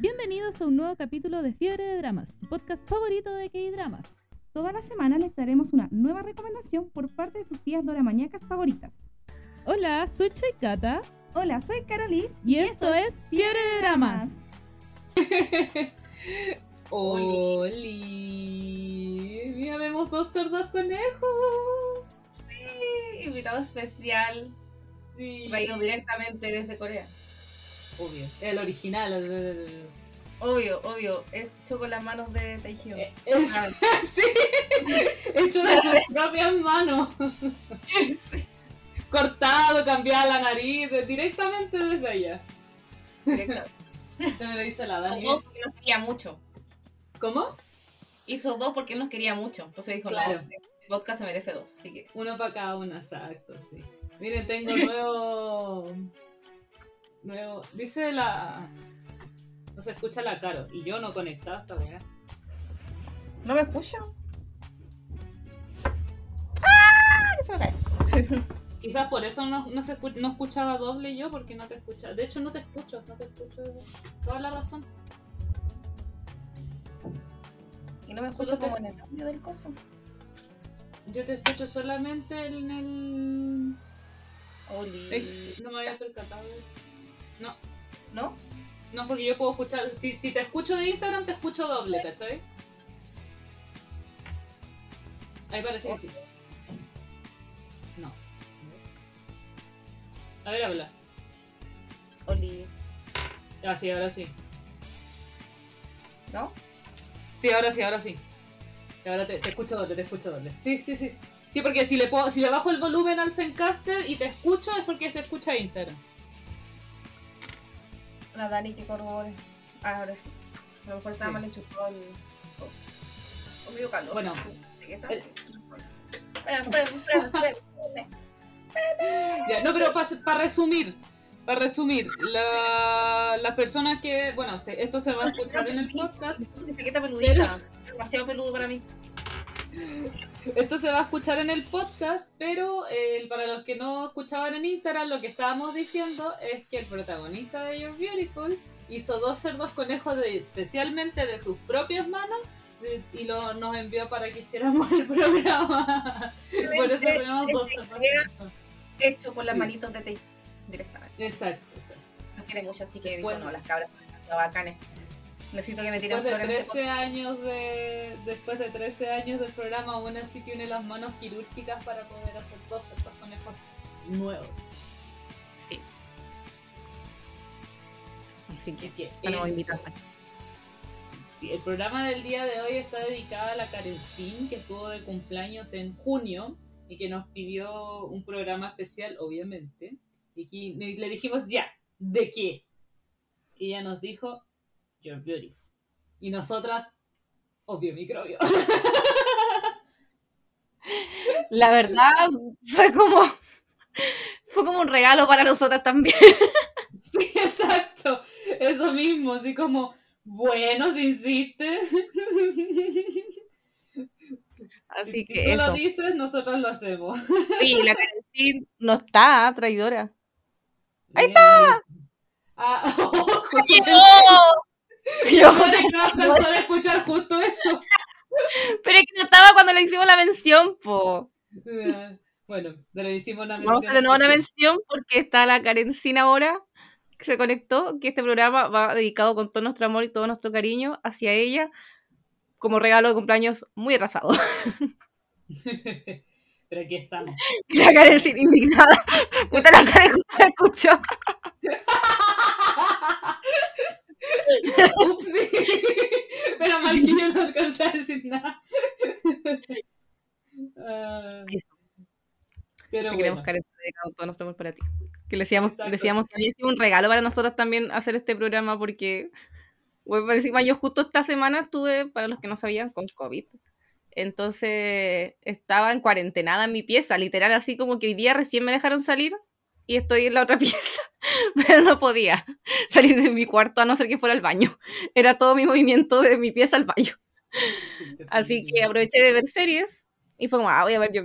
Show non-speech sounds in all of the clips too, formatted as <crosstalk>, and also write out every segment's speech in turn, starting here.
Bienvenidos a un nuevo capítulo de Fiebre de Dramas, tu podcast favorito de K-Dramas. Toda la semana les daremos una nueva recomendación por parte de sus tías doramañacas favoritas. Hola, soy Choikata Hola, soy Carolis y, esto, es Fiebre de Dramas. <laughs> ¡Oli! Mira, vemos dos cerdos conejos. Sí, invitado especial. Sí. Traído directamente desde Corea. Obvio. El original. el- Obvio, obvio. Hecho con las manos de Taehyung. Eh, es- Ah. <laughs> sí. Hecho de sus propias manos. Sí, Cortado, cambiado la nariz, de- directamente desde allá. directamente. Esto me lo hizo la Dani. Hizo dos porque nos quería mucho. ¿Cómo? Hizo dos porque nos quería mucho. Entonces dijo, Claro. el vodka se merece dos. Así que. Uno para cada una, exacto, sí. Miren, tengo <laughs> nuevo. Nuevo. Dice la. No se escucha la caro. Y yo no conectado esta weá. ¿No me escucha? ¡Ah! Que se me cae. <laughs> Quizás por eso no, no, se no escuchaba doble yo, porque no te escuchaba. De hecho, no te escucho, no te escucho. Toda la razón. Y no me escucho como en el audio del coso. Yo te escucho solamente en el. Oli. Eh, no me había percatado. ¿No? No, porque yo puedo escuchar. Si, si te escucho de Instagram, te escucho doble, ¿cachai? Ahí parece que sí. No. A ver, habla. Oli. Ah, sí, ahora sí. ¿No? Sí, ahora sí, ahora sí. Ahora te, te escucho doble, te escucho doble. Sí, sí, sí. Sí, porque si le puedo, si le bajo el volumen al Zencaster y te escucho es porque se escucha Instagram. La Dani que corrobore. Ah, ahora sí. A lo mejor estaba mal enchufado el coso. O medio calor. Bueno. Ya, no, pero para resumir, para resumir, la- las personas que, bueno, se- esto se va a escuchar en el podcast, chaqueta peludita. Demasiado peludo para mí. Esto se va a escuchar en el podcast, pero eh, para los que no escuchaban en Instagram, lo que estábamos diciendo es que el protagonista de You're Beautiful hizo dos cerdos conejos de, especialmente de sus propias manos de- y lo, nos envió para que hiciéramos el programa. Por eso tenemos dos cerdos. Hecho con las Sí. manitos de Tay. Directamente. Exacto, exacto. Nos quiere mucho, así que Bueno. no, las cabras son demasiado bacanes. Necesito que me tiren Después de flores. en este 13 años de después de 13 años del programa aún así tiene las manos quirúrgicas para poder hacer dos estos conejos nuevos. Sí. Así que que. Sí, el programa del día de hoy está dedicado a la Karencin que estuvo de cumpleaños en junio y que nos pidió un programa especial, obviamente. Y aquí le dijimos, ya, ¿de qué? Y ella nos dijo, You're beautiful. Y nosotras, obvio microbio. <laughs> La verdad fue como fue como un regalo para nosotras también. <laughs> Sí, exacto. Eso mismo, así como, bueno, si insistes. Así si, si que tú eso. lo dices, nosotros lo hacemos. Sí, la Karencin no está traidora. ¡Ahí está! Ah, <laughs> <laughs> Yo, no alcanzó a escuchar justo eso. <laughs> pero es que no estaba cuando le hicimos la mención, po. <laughs> Bueno, pero hicimos una mención. Vamos a tener una mención porque está la Karencin ahora que se conectó, que este programa va dedicado con todo nuestro amor y todo nuestro cariño hacia ella como regalo de cumpleaños muy atrasado. Pero aquí estamos. La Karencin indignada. Puta la Karen justo la escuchó. Upsi. Pero mal que yo no alcancé a decir nada. Ah, Eso. pero Te queremos, bueno. Todo nuestro amor para ti. Que le decíamos, decíamos que había sido un regalo para nosotros también hacer este programa porque, bueno, encima yo justo esta semana estuve, para los que no sabían, con COVID. Entonces estaba en cuarentenada en mi pieza, literal, así como que hoy día recién me dejaron salir y estoy en la otra <laughs> pieza, pero no podía salir de mi cuarto a no ser que fuera al baño. Era todo mi movimiento de mi pieza al baño. Así que aproveché de ver series y fue como, ah, voy a ver yo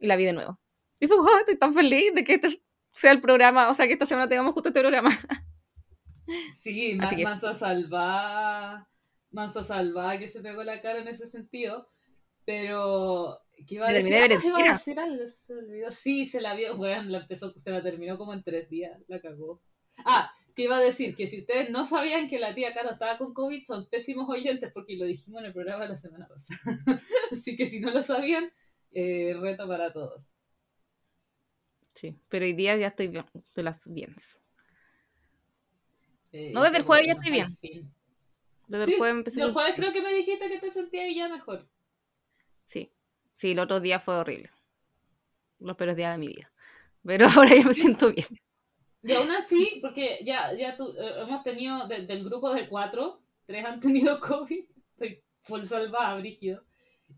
y la vi de nuevo. Y fue como, "Ah, estoy tan feliz de que este sea el programa, o sea, que esta semana tengamos justo este programa. <laughs> Sí, ma- Así que- mansa salvada, mansa salvada que se pegó la cara en ese sentido, pero que iba a decir, de ver Ah, iba a decir algo, se me olvidó. Sí, se la vio, weón, la empezó, se la terminó como en tres días, la cagó. Ah, que iba a decir que si ustedes no sabían que la tía Caro estaba con COVID, son pésimos oyentes porque lo dijimos en el programa la semana pasada. <laughs> Así que si no lo sabían, eh, reto para todos. Sí, pero hoy día ya estoy bien, de las bienes. Eh, No, desde el qué jueves ya bueno, estoy bien. Desde Sí, el jueves empecé el jueves creo que me dijiste que te sentías ya mejor. Sí, sí, el otro día fue horrible. Los peores días de mi vida. Pero <laughs> ahora ya me siento bien. Y aún así, porque ya, ya eh, hemos tenido, de- del grupo de cuatro, tres han tenido <laughs> COVID, estoy full salvada, brígido.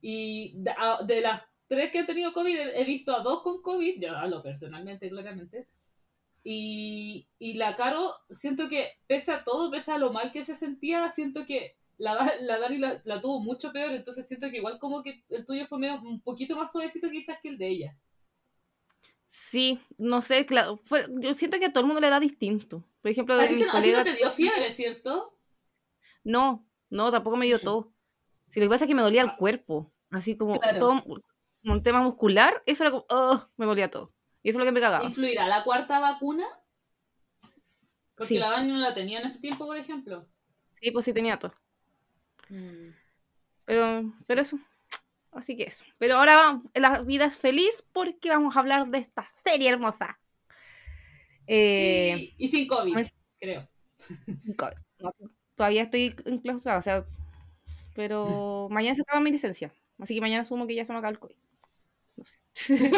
Y de, las tres que han tenido COVID, he, he visto a dos con COVID, yo hablo personalmente, claramente. Y, y la Caro, siento que pese a todo, pese a lo mal que se sentía, siento que la, la Dani la, la tuvo mucho peor, entonces siento que igual como que el tuyo fue medio- un poquito más suavecito quizás que el de ella. Sí, no sé, claro, fue- yo siento que a todo el mundo le da distinto. Por ejemplo, A ti, a no te dio fiebre, ¿cierto? no, no, tampoco me dio Mm. todo. Si lo que pasa es que me dolía el cuerpo, así como Claro. todo como un tema muscular, eso era como, "Ugh", me dolía todo. Y eso es lo que me cagaba. ¿Influirá la cuarta vacuna? Porque Sí. la Dani no la tenía en ese tiempo, por ejemplo. Sí, pues sí tenía todo. Mm. Pero, pero eso. Así que eso. Pero ahora vamos, la vida es feliz porque vamos a hablar de esta serie hermosa. Eh, Sí, y sin COVID, creo. co- no, todavía estoy enclaustrada, o sea, pero <laughs> mañana se acaba mi licencia. Así que mañana asumo que ya se me acaba el COVID. No sé. <laughs>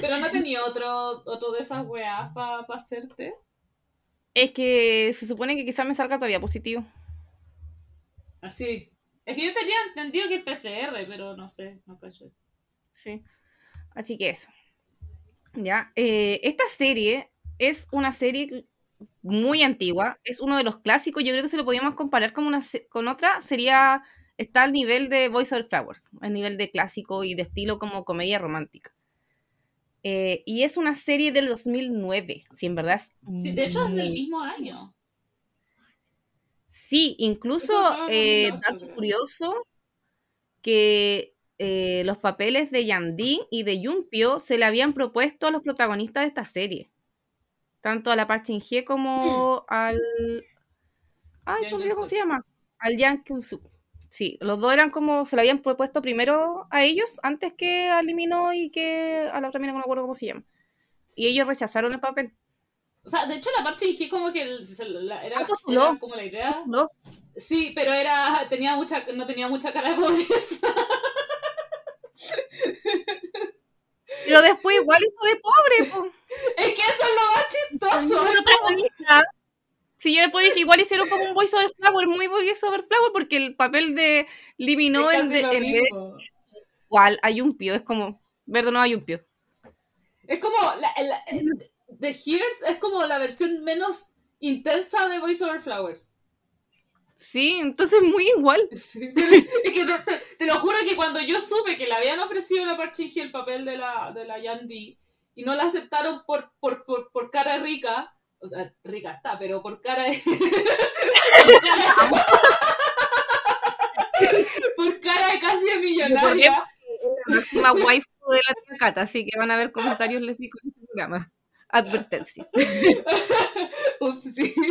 Pero no tenía otro, otro de esas weas para hacerte. Es que se supone que quizás me salga todavía positivo. Así. Es que yo tenía entendido que es PCR, pero no sé, no cacho eso. Sí. Así que eso. Ya. eh, esta serie es una serie muy antigua. Es uno de los clásicos. Yo creo que si lo podíamos comparar con, una, se- con otra, sería. Está al nivel de Voice Over Flowers. Al nivel de clásico y de estilo como comedia romántica. Eh, y es una serie del 2009. Si en verdad es. Sí, de hecho es del mismo año. Sí, incluso eh, dato curioso que eh, los papeles de Yandine y de Yumpio se le habían propuesto a los protagonistas de esta serie. Tanto a la Park Shin-hye como al... Ay, se olvidó cómo se llama. Al Yang Kyung-suk. Sí, los dos eran como... Se le habían propuesto primero a ellos antes que a Lee Min-ho y que a la otra mina, no me acuerdo cómo se llama. Y ellos rechazaron el papel. O sea, de hecho la parte dije como que el- se la- era, Ah, postuló. era como la idea. ¿no? Sí, pero era tenía mucha no tenía mucha cara de pobreza. <laughs> Pero después igual hizo de pobre, po. es que eso es lo más chistoso. protagonista. Sí, yo después dije, igual hicieron como un voice over flower, muy voice over flower, porque el papel de Limino Es en, casi de, de igual hay un pío, es como, verde no hay un pío. Es como la, la- The Hears es como la versión menos intensa de Voice Over Flowers. Sí, entonces muy igual. <laughs> Sí, es que te, te- te lo juro que cuando yo supe que le habían ofrecido la Parchingi el papel de la, de la Yandy y no la aceptaron por, por, por, por cara rica, o sea, rica está, pero por cara de... <laughs> por, cara, de casi millonaria. La máxima waifu de la tía Cata, así que van a ver comentarios lésbicos en este programa. Advertencia. <laughs> Ups, sí. <laughs>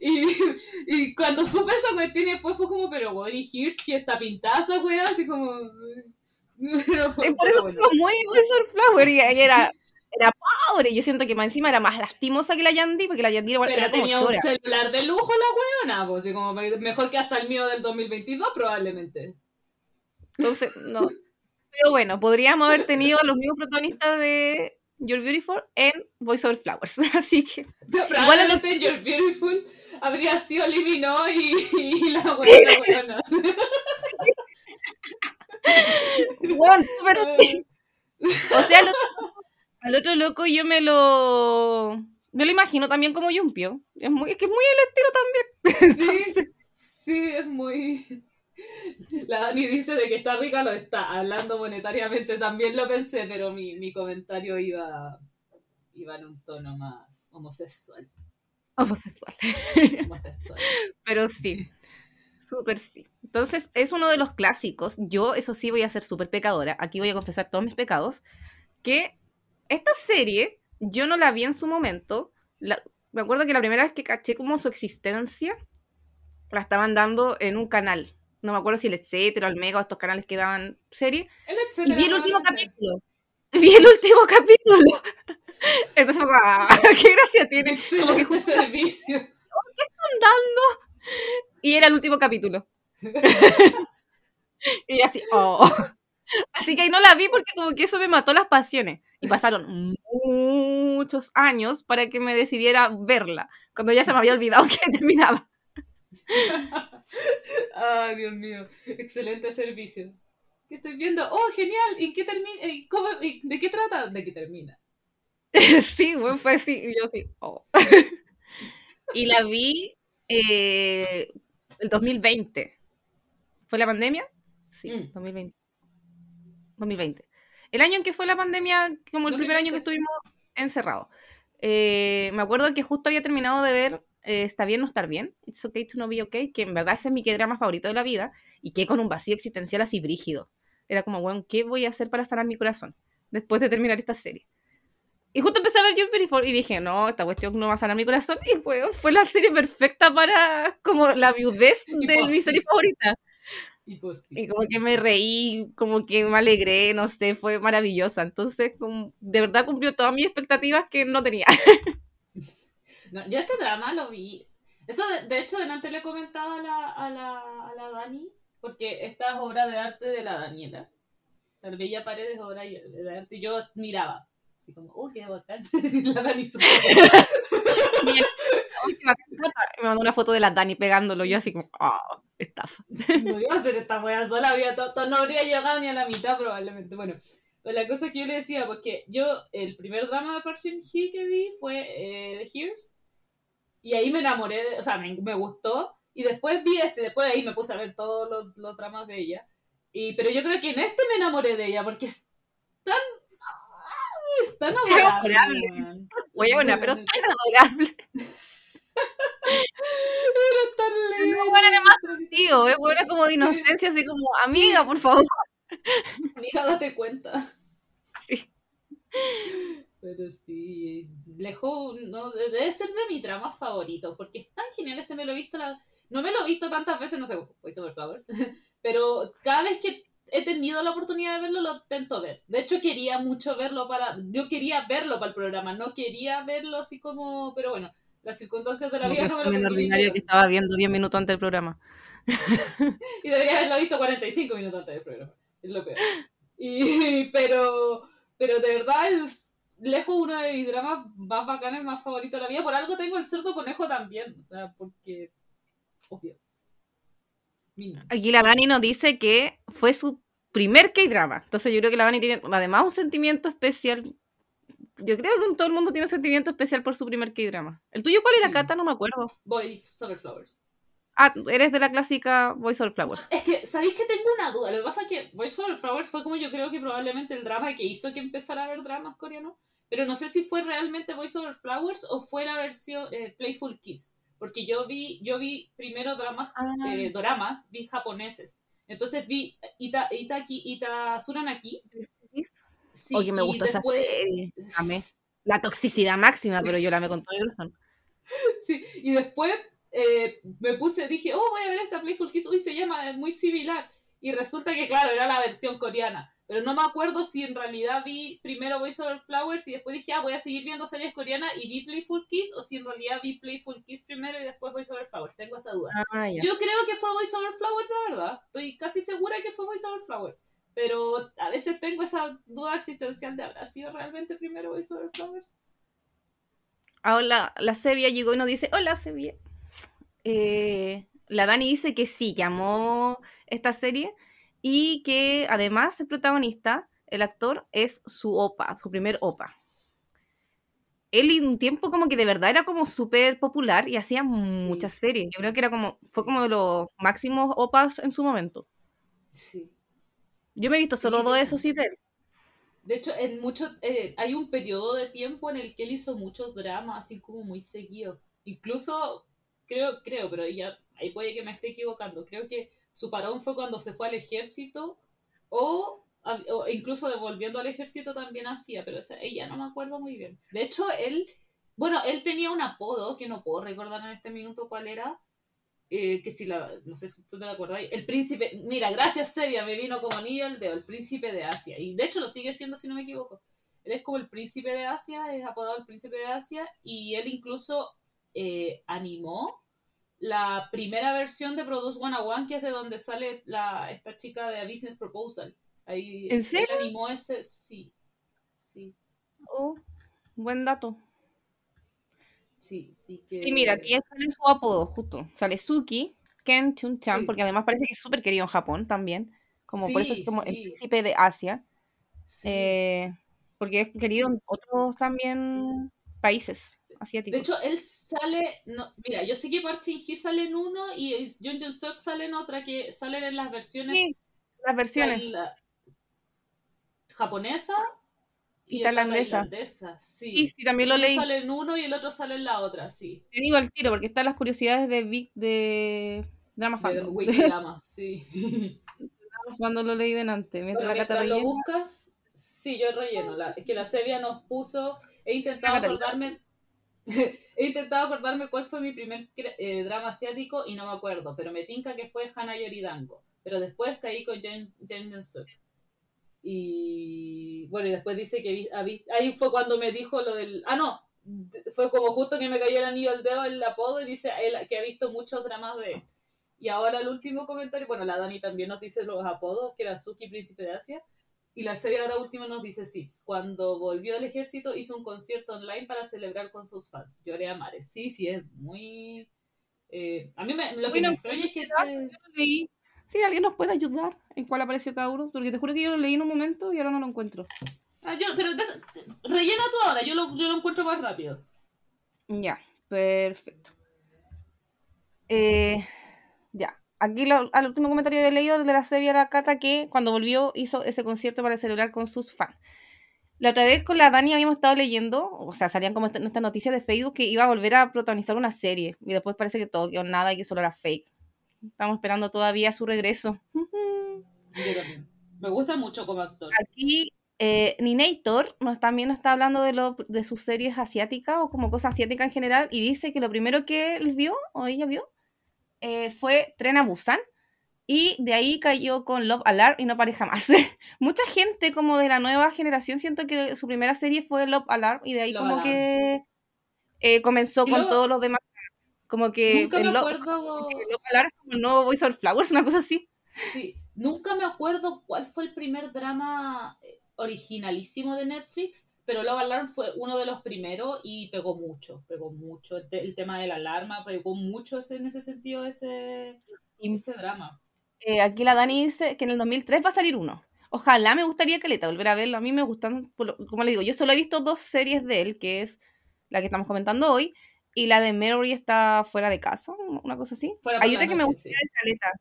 Y, y, y cuando supe esa cuestión después fue como, pero bueno, y Hears que está pintada esa weá, así como... Pero, por eso bueno. muy over flower y era, era pobre. Yo siento que más encima era más lastimosa que la Yandy, porque la Yandy igual era como tenía un celular de lujo la weona, pues, como mejor que hasta el mío del 2022 probablemente. Entonces, no. Pero bueno, podríamos haber tenido a los mismos protagonistas de You're Beautiful en Voice Over Flowers. <laughs> Así que, Probablemente You're Beautiful habría sido Limino y, y la <laughs> weona, weona. bueno, súper sí. <laughs> O sea, otro, al otro loco yo me lo. Me lo imagino también como Yumpio. Es, muy, es que es muy el estilo también. <laughs> Sí, sí, es muy... La Dani dice de que está rica, lo está. Hablando monetariamente también lo pensé, pero mi, mi comentario iba... iba en un tono más homosexual. Homosexual. <laughs> homosexual. Pero sí. Súper sí. Entonces, es uno de los clásicos. Yo, eso sí, voy a ser súper pecadora. Aquí voy a confesar todos mis pecados. Que esta serie, yo no la vi en su momento. La- me acuerdo que la primera vez que caché como su existencia, la estaban dando en un canal. No me acuerdo si el Etcétera, el Mega o estos canales que daban serie. El Y etcétera, <laughs> vi el último capítulo. Vi el último capítulo. Entonces "Ah, <laughs> qué gracia tiene. Como que justo servicio. <laughs> andando. Y era el último capítulo. y así, oh. Así que ahí no la vi porque como que eso me mató las pasiones. Y pasaron muchos años para que me decidiera verla. Cuando ya se me había olvidado <laughs> que terminaba. Ay, Dios mío. Excelente servicio. ¿Qué estoy viendo? Oh, genial. ¿Y qué termina? ¿Y cómo- y ¿De qué trata? ¿De qué termina? <laughs> sí, bueno, fue así. Y yo así, oh. <laughs> y la vi eh, el 2020. ¿Fue la pandemia? Sí, Mm. 2020. 2020. El año en que fue la pandemia, como el primer año que 2020. estuvimos encerrados. Eh, me acuerdo que justo había terminado de ver eh, Está bien no estar bien, It's okay to no be okay, que en verdad ese es mi drama favorito de la vida, y que con un vacío existencial así brígido. Era como, bueno, ¿qué voy a hacer para sanar mi corazón después de terminar esta serie? Y justo empecé a ver You're Beautiful y dije, no, esta cuestión no va a sanar mi corazón. <laughs> Y bueno, fue la serie perfecta para como la viudez de mi serie favorita. Y pues sí. Y como que me reí, como que me alegré, no sé, fue maravillosa. Entonces, como, de verdad cumplió todas mis expectativas que no tenía. <laughs> No, yo este drama lo vi. Eso, de, de hecho, delante le comentaba a la, a, la, a la Dani, porque esta es obra de arte de la Daniela. La Bella Paredes es obra de arte. Yo miraba, así como, ¡uh, qué bacán! <laughs> la Dani <laughs> uy, qué bacán, Cata. me mandó una foto de la Dani pegándolo, yo así como, ah, estafa. <laughs> no iba a hacer esta wea sola, to- no habría llegado ni a la mitad probablemente. Bueno, pues la cosa que yo le decía, porque yo, el primer drama de Park Shin-hye que vi fue eh, The Hears, y ahí me enamoré, de- o sea, me, me gustó, y después vi este, después de ahí me puse a ver todos los, los dramas de ella, y, pero yo creo que en este me enamoré de ella, porque es tan... ¡ay! es tan adorable. adorable. man. Buena, pero tan adorable. <laughs> Era tan lindo. buena además, Tío, es buena como de inocencia, así como, amiga, por favor. <laughs> Amiga, date cuenta. Sí. Pero sí, lejos, no, de- debe ser de mis dramas favoritos, porque es tan genial este, me lo he visto, la- no me lo he visto tantas veces, no sé, voy sobre Flowers, <laughs> pero cada vez que he tenido la oportunidad de verlo, lo intento ver. De hecho, quería mucho verlo para, yo quería verlo para el programa, no quería verlo así como, pero bueno, las circunstancias de la vida no me lo ordinario que estaba viendo 10 minutos antes del programa. <laughs> Y debería haberlo visto 45 minutos antes del programa. Es lo peor. Y, <laughs> pero, pero de verdad es lejos uno de mis dramas más bacanes, más favoritos de la vida. Por algo tengo el cerdo conejo también. O sea, porque. Obvio. Aquí la Dani nos dice que fue su primer K-drama. Entonces yo creo que la Dani tiene además un sentimiento especial. Yo creo que todo el mundo tiene un sentimiento especial por su primer K-drama. ¿El tuyo cuál era, Sí. Cata? No me acuerdo. Voy sobre Flowers. Ah, eres de la clásica Voice Over Flowers. Es que, ¿sabéis que tengo una duda? Lo que pasa es que Voice Over Flowers fue como yo creo que probablemente el drama que hizo que empezara a ver dramas coreanos. Pero no sé si fue realmente Voice Over Flowers o fue la versión eh, Playful Kiss. Porque yo vi, yo vi primero dramas, Ah. eh, doramas, vi japoneses. Entonces vi Ita, Itaki, Ita Suranaki. Sí, Oye, me y gustó después- esa serie. Amé. La toxicidad máxima, pero yo la me con todo corazón. <laughs> Sí, y después eh, me puse, dije, oh, voy a ver esta Playful Kiss, uy, se llama, es muy similar. Y resulta que, claro, era la versión coreana. Pero no me acuerdo si en realidad vi primero Voice Over Flowers y después dije, ah, voy a seguir viendo series coreanas y vi Playful Kiss, o si en realidad vi Playful Kiss primero y después Voice Over Flowers. Tengo esa duda. Ah, ya. Yo creo que fue Voice Over Flowers, la verdad. Estoy casi segura que fue Voice Over Flowers. Pero a veces tengo esa duda existencial de habrá sido realmente primero Voice Over Flowers. Ahora la Sevilla llegó y nos dice, hola Sevilla. Eh, la Dani dice que sí, llamó esta serie y que además el protagonista, el actor, es su opa, su primer opa. Él en un tiempo como que de verdad era como súper popular y hacía muchas series. Yo creo que era como, fue como de los máximos opas en su momento. Sí. Yo me he visto solo Sí, dos de esos sí de hecho, en mucho, eh, hay un periodo de tiempo en el que él hizo muchos dramas, así como muy seguidos. Incluso, creo, creo, pero ya ahí puede que me esté equivocando. Creo que su parón fue cuando se fue al ejército o, o incluso devolviendo al ejército también hacía, pero esa, ella no me acuerdo muy bien. De hecho, él, bueno, él tenía un apodo que no puedo recordar en este minuto cuál era, eh, que si la, no sé si tú te la acordáis, el príncipe, mira, gracias Sevia, me vino como anillo el dedo, el príncipe de Asia, y de hecho lo sigue siendo si no me equivoco. Él es como el príncipe de Asia, es apodado el príncipe de Asia, y él incluso eh, animó la primera versión de Produce 101, que es de donde sale la, esta chica de A Business Proposal. Ahí, ¿En él serio? animó ese, sí. Sí, Oh, buen dato. Sí, sí que... Sí, mira, aquí sale su apodo, justo. Sale Suki, Ken Chun-chan, Sí. porque además parece que es súper querido en Japón también. Como por eso es Sí, como el príncipe de Asia. eh, porque es querido en otros también países De asiáticos. hecho, él sale. No, mira, yo sé que Park Shin-hye sale en uno y Jung Jun Seok sale en otra que salen en las versiones las versiones. taila- japonesa Y tailandesa. Sí. Sí, sí, también lo Uno leí. sale en uno y el otro sale en la otra, sí. Te digo al tiro, porque están las curiosidades de Vic de Drama De Fandom. Wikidama, <laughs> sí. Cuando lo leí delante, mientras Bueno, la Cata mientras lo buscas, sí, yo relleno. La, es que la Sevia nos puso. He intentado acordarme. <laughs> he intentado acordarme cuál fue mi primer eh, drama asiático y no me acuerdo, pero me tinca que fue Hana Yoridango. Pero después caí con Jen Jen Jun-suk. Y bueno, y después dice que vi- ahí fue cuando me dijo lo del. Ah, no, fue como justo que me cayó el anillo al dedo el apodo y dice él que ha visto muchos dramas de él. Y ahora el último comentario, bueno, la Dani también nos dice los apodos, que era Suki, Príncipe de Asia. Y la serie ahora última nos dice Sips. Cuando volvió al ejército hizo un concierto online para celebrar con sus fans. Lloré a mares. Sí, sí, es muy... eh, a mí me, lo que Bueno, me extraña es que... te-. Sí, alguien nos puede ayudar en cuál apareció cada uno, porque te juro que yo lo leí en un momento y ahora no lo encuentro. Ah, yo- pero deja- rellena tú ahora, yo lo, yo lo encuentro más rápido. Ya, perfecto. Eh, ya, aquí lo- al último comentario que he leído de la serie la Cata que cuando volvió hizo ese concierto para celebrar con sus fans. La otra vez con la Dani habíamos estado leyendo, o sea, salían como esta- estas noticias de Facebook que iba a volver a protagonizar una serie y después parece que todo quedó nada y que solo era fake. Estamos esperando todavía su regreso. Yo también. Me gusta mucho como actor. Aquí eh, Ninator nos también nos está hablando de, lo, de sus series asiáticas o como cosas asiáticas en general y dice que lo primero que él vio o ella vio eh, fue Tren a Busan y de ahí cayó con Love Alarm y no paré jamás. <laughs> Mucha gente como de la nueva generación siento que su primera serie fue Love Alarm y de ahí Love como Alarm. que eh, comenzó Y con luego- todos los demás. Como que, Nunca me Lo- acuerdo... como nuevo Voice of Flowers, <laughs> una cosa así. Sí, nunca me acuerdo cuál fue el primer drama eh, originalísimo de Netflix, pero Love Alarm fue uno de los primeros y pegó mucho, pegó mucho. El, te- el tema de la alarma pegó mucho ese- en ese sentido ese, Y- ese drama. Eh, aquí la Dani dice que en el 2003 va a salir uno. Ojalá me gustaría que Caleta volver a verlo. A mí me gustan, como le digo, yo solo he visto dos series de él, que es la que estamos comentando hoy, y la de Mary está fuera de casa, una cosa así. Fuera Hay otra que me gusta sí. de Caleta,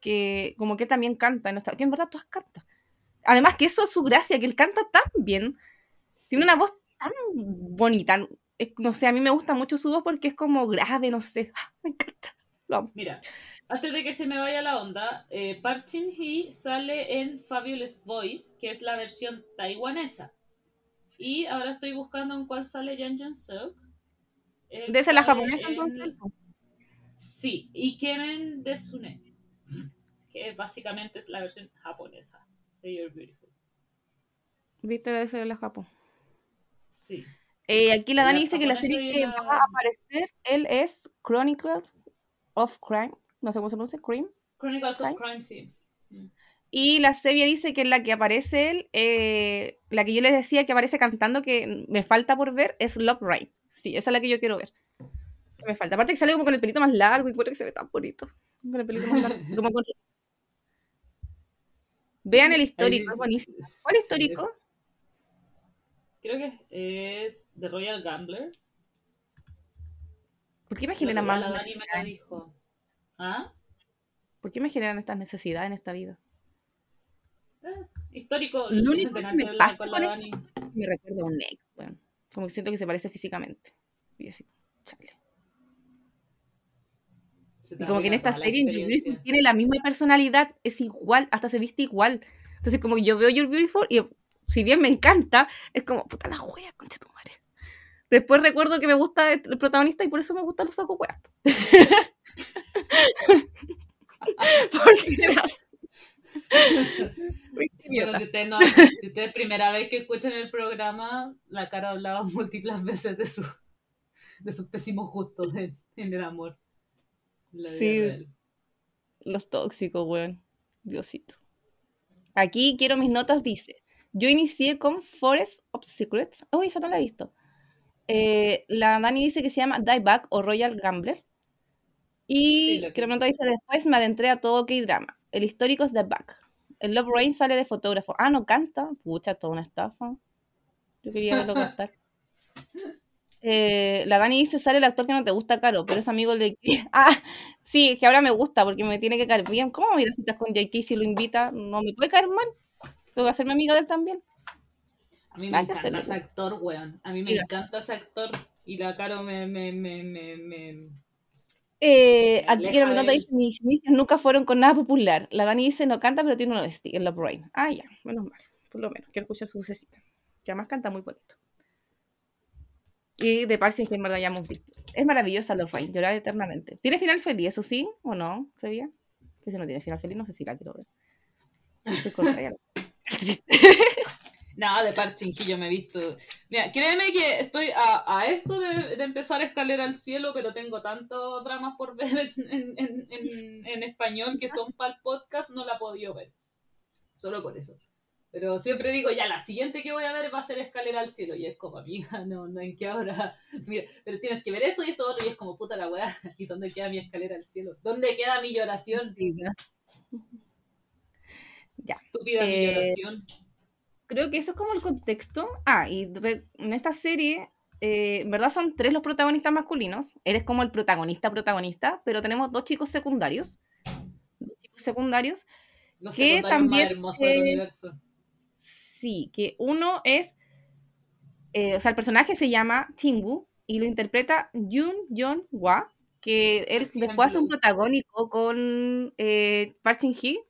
que como que también canta, en esta, que en verdad todas cantan. Además que eso es su gracia, que él canta tan bien, tiene una voz tan bonita. No sé, a mí me gusta mucho su voz porque es como grave, no sé, <laughs> ¡Ah! me encanta. Lo amo. Mira, antes de que se me vaya la onda, eh, Park Shin Hee sale en Fabulous Voice, que es la versión taiwanesa. Y ahora estoy buscando en cuál sale Jang Jun Seok. Él ¿De esa la sale japonesa en- entonces? Sí, Ikemen Desune, que básicamente es la versión japonesa de You're Beautiful. Viste de ese de la Japón. Sí. Eh, aquí la La Dani dice que la serie y que la- va a aparecer, él es Chronicles of Crime, no sé cómo se pronuncia, Crime. Chronicles Crime. of Crime, sí. Y la serie dice que en la que aparece él, eh, la que yo les decía que aparece cantando, que me falta por ver, es Love Ride. Sí, esa es la que yo quiero ver. Que me falta. Aparte que sale como con el pelito más largo y encuentro que se ve tan bonito. Con el pelito más largo. como con- <laughs> Vean el histórico, es buenísimo. ¿Cuál histórico? creo que es The Royal Gambler. ¿Por qué me generan más la dijo. ¿Ah? ¿Por qué me generan estas necesidades en esta vida? histórico Lo único que me pasa con Dani. Me recuerda a un ex, weón. Como que siento que se parece físicamente. Y así, chale. Y como que en esta serie Your. Beautiful tiene la misma personalidad, es igual, hasta se viste igual. Entonces como que yo veo Your Beautiful y si bien me encanta, es como, puta la wea, concha tu madre. Después recuerdo que me gusta el protagonista y por eso me gustan los sacos weas. <laughs> Porque. Uy, qué Bueno, si ustedes, no, si ustedes primera vez que escuchan el programa, la cara hablaba <laughs> múltiples veces de su de sus pésimos gustos en, en el amor. la Sí. real. Los tóxicos, weón. Diosito. Aquí quiero mis notas, dice. Yo inicié con Forest of Secrets. Uy, esa no la he visto. Eh, la Dani dice que se llama Dieback o Royal Gambler. Sí, Y lo que nota dice después me adentré a todo K-drama. El histórico es Dieback. El Love Rain sale de fotógrafo. Ah, no canta. Pucha, toda una estafa. Yo quería verlo <laughs> cantar. Eh, la Dani dice, sale el actor que no te gusta, Caro, pero es amigo de... <laughs> Ah, sí, es que ahora me gusta porque me tiene que caer bien. ¿Cómo voy a ir a citas con JK si lo invita? No me puede caer mal. Tengo que hacerme amiga de él también. A mí me encanta ese actor, weón. A mí me Mira. encanta ese actor. Y la Caro me, me, me, me, me- Eh, Me aquí mi de nota dice, mis inicios nunca fueron con nada popular. La Dani dice, no canta, pero tiene uno de Stick, el Love Rain. Ah, ya, menos mal. Por lo menos, quiero escuchar su vocecita. Que además canta muy bonito. Y de Parsons, que en verdad ya hemos visto. Es maravillosa Love Rain, llorar eternamente. ¿Tiene final feliz, eso sí? ¿O no? ¿Sabía? Que si no tiene final feliz, no sé si la quiero ver. Estoy. <laughs> <laughs> Nada, de parchinjillo me he visto. Mira, créeme que estoy a, a esto de, de empezar Escalera al Cielo, pero tengo tantos dramas por ver en, en, en, en español que son para el podcast, no la he podido ver. Solo por eso. Pero siempre digo, ya, la siguiente que voy a ver va a ser Escalera al Cielo. Y es como, amiga, no, no, ¿en qué hora? Mira, pero tienes que ver esto y esto otro. Y es como, puta la weá. <laughs> ¿Y dónde queda mi Escalera al Cielo? ¿Dónde queda mi lloración? Ya. Estúpida mi Eh, lloración. Creo que eso es como el contexto. Ah, y re- en esta serie, eh, en verdad son tres los protagonistas masculinos. Eres como el protagonista protagonista, pero tenemos dos chicos secundarios. Dos chicos secundarios. Los que secundarios también, más hermosos del universo. Sí, que uno es, eh, o sea, el personaje se llama Chingu y lo interpreta Yoon Yeon Hwa, que él Así después hace un protagónico con eh, Park Shin Hye,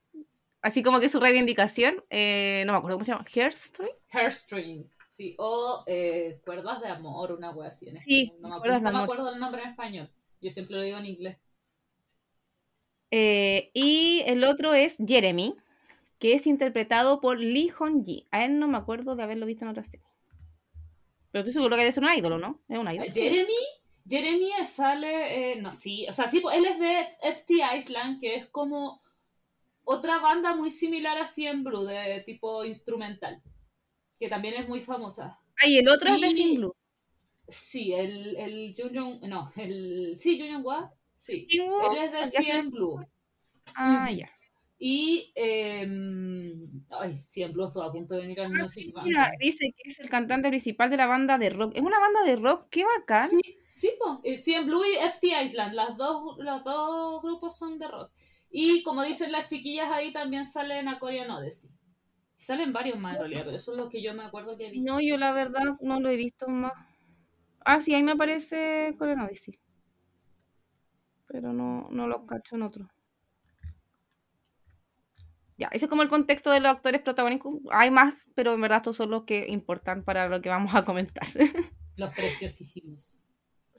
así como que su reivindicación, eh, no me acuerdo cómo se llama, Hairstring. Hairstring, sí, o eh, cuerdas de amor, una wea así en Sí, español. No, me, acuerdo, de no me amor. acuerdo el nombre en español. Yo siempre lo digo en inglés. Eh, y el otro es Jeremy, que es interpretado por Lee Hong-ji. A él no me acuerdo de haberlo visto en otra serie. Pero estoy seguro que debe ser un ídolo, ¿no? Es un ídolo. Jeremy, Jeremy sale, eh, no, sí, o sea, sí, él es de FT Island, que es como otra banda muy similar a Cien Blue, de tipo instrumental, que también es muy famosa. Ah, y el otro es de Sin Blue. Sí, el, el Jung no, el, sí, Jung Hwa, sí. Él es de Cien Blue. Ah, ya. Y, eh, ay, Cien Blue estuvo a punto de venir al Ah, sí, mira, dice que es el cantante principal de la banda de rock. Es una banda de rock, qué bacán. Sí, sí, po. Eh, Cien Blue y FT Island, las dos, los dos grupos son de rock. Y como dicen las chiquillas ahí, también salen a Korean Odyssey. Salen varios más en realidad, pero eso es lo que yo me acuerdo que vi. No, yo la verdad no lo he visto más. Ah, sí, ahí me aparece Corean Odyssey. Pero no, no lo cacho en otro. Ya, ese es como el contexto de los actores protagónicos. Hay más, pero en verdad estos son los que importan para lo que vamos a comentar. <laughs> Los preciosísimos.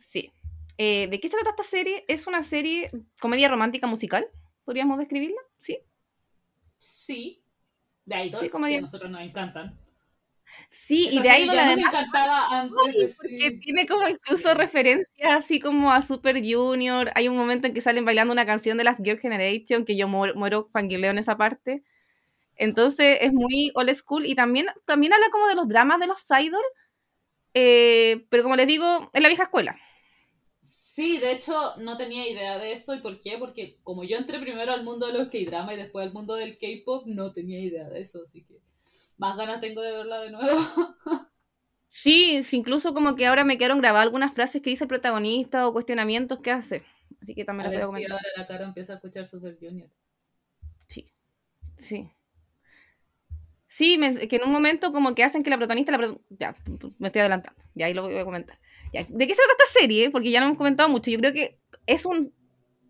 sí. Eh, ¿De qué se trata esta serie? Es una serie comedia romántica musical, podríamos describirla, ¿sí? Sí. De Sí, comedia. que a nosotros nos encantan. Sí, y de además encantaba antes de sí. tiene como incluso referencias así como a Super Junior. Hay un momento en que salen bailando una canción de las Girl Generation que yo muero, muero fangirleo en esa parte. Entonces es muy old school y también, también habla como de los dramas de los idol, eh, pero como les digo, es la vieja escuela. Sí, de hecho no tenía idea de eso. ¿Y por qué? Porque como yo entré primero al mundo de los K-drama y después al mundo del K-pop, no tenía idea de eso. Así que más ganas tengo de verla de nuevo. <laughs> Sí, sí, incluso como que ahora me quedaron grabadas algunas frases que dice el protagonista o cuestionamientos que hace. Así que A también ver lo voy a si ahora la cara empieza a escuchar Super Junior. Sí, sí. Sí, me- que en un momento como que hacen que la protagonista, la ya, me estoy adelantando, ya ahí lo voy a comentar. Ya, ¿De qué se trata esta serie? Porque ya no hemos comentado mucho. Yo creo que es un-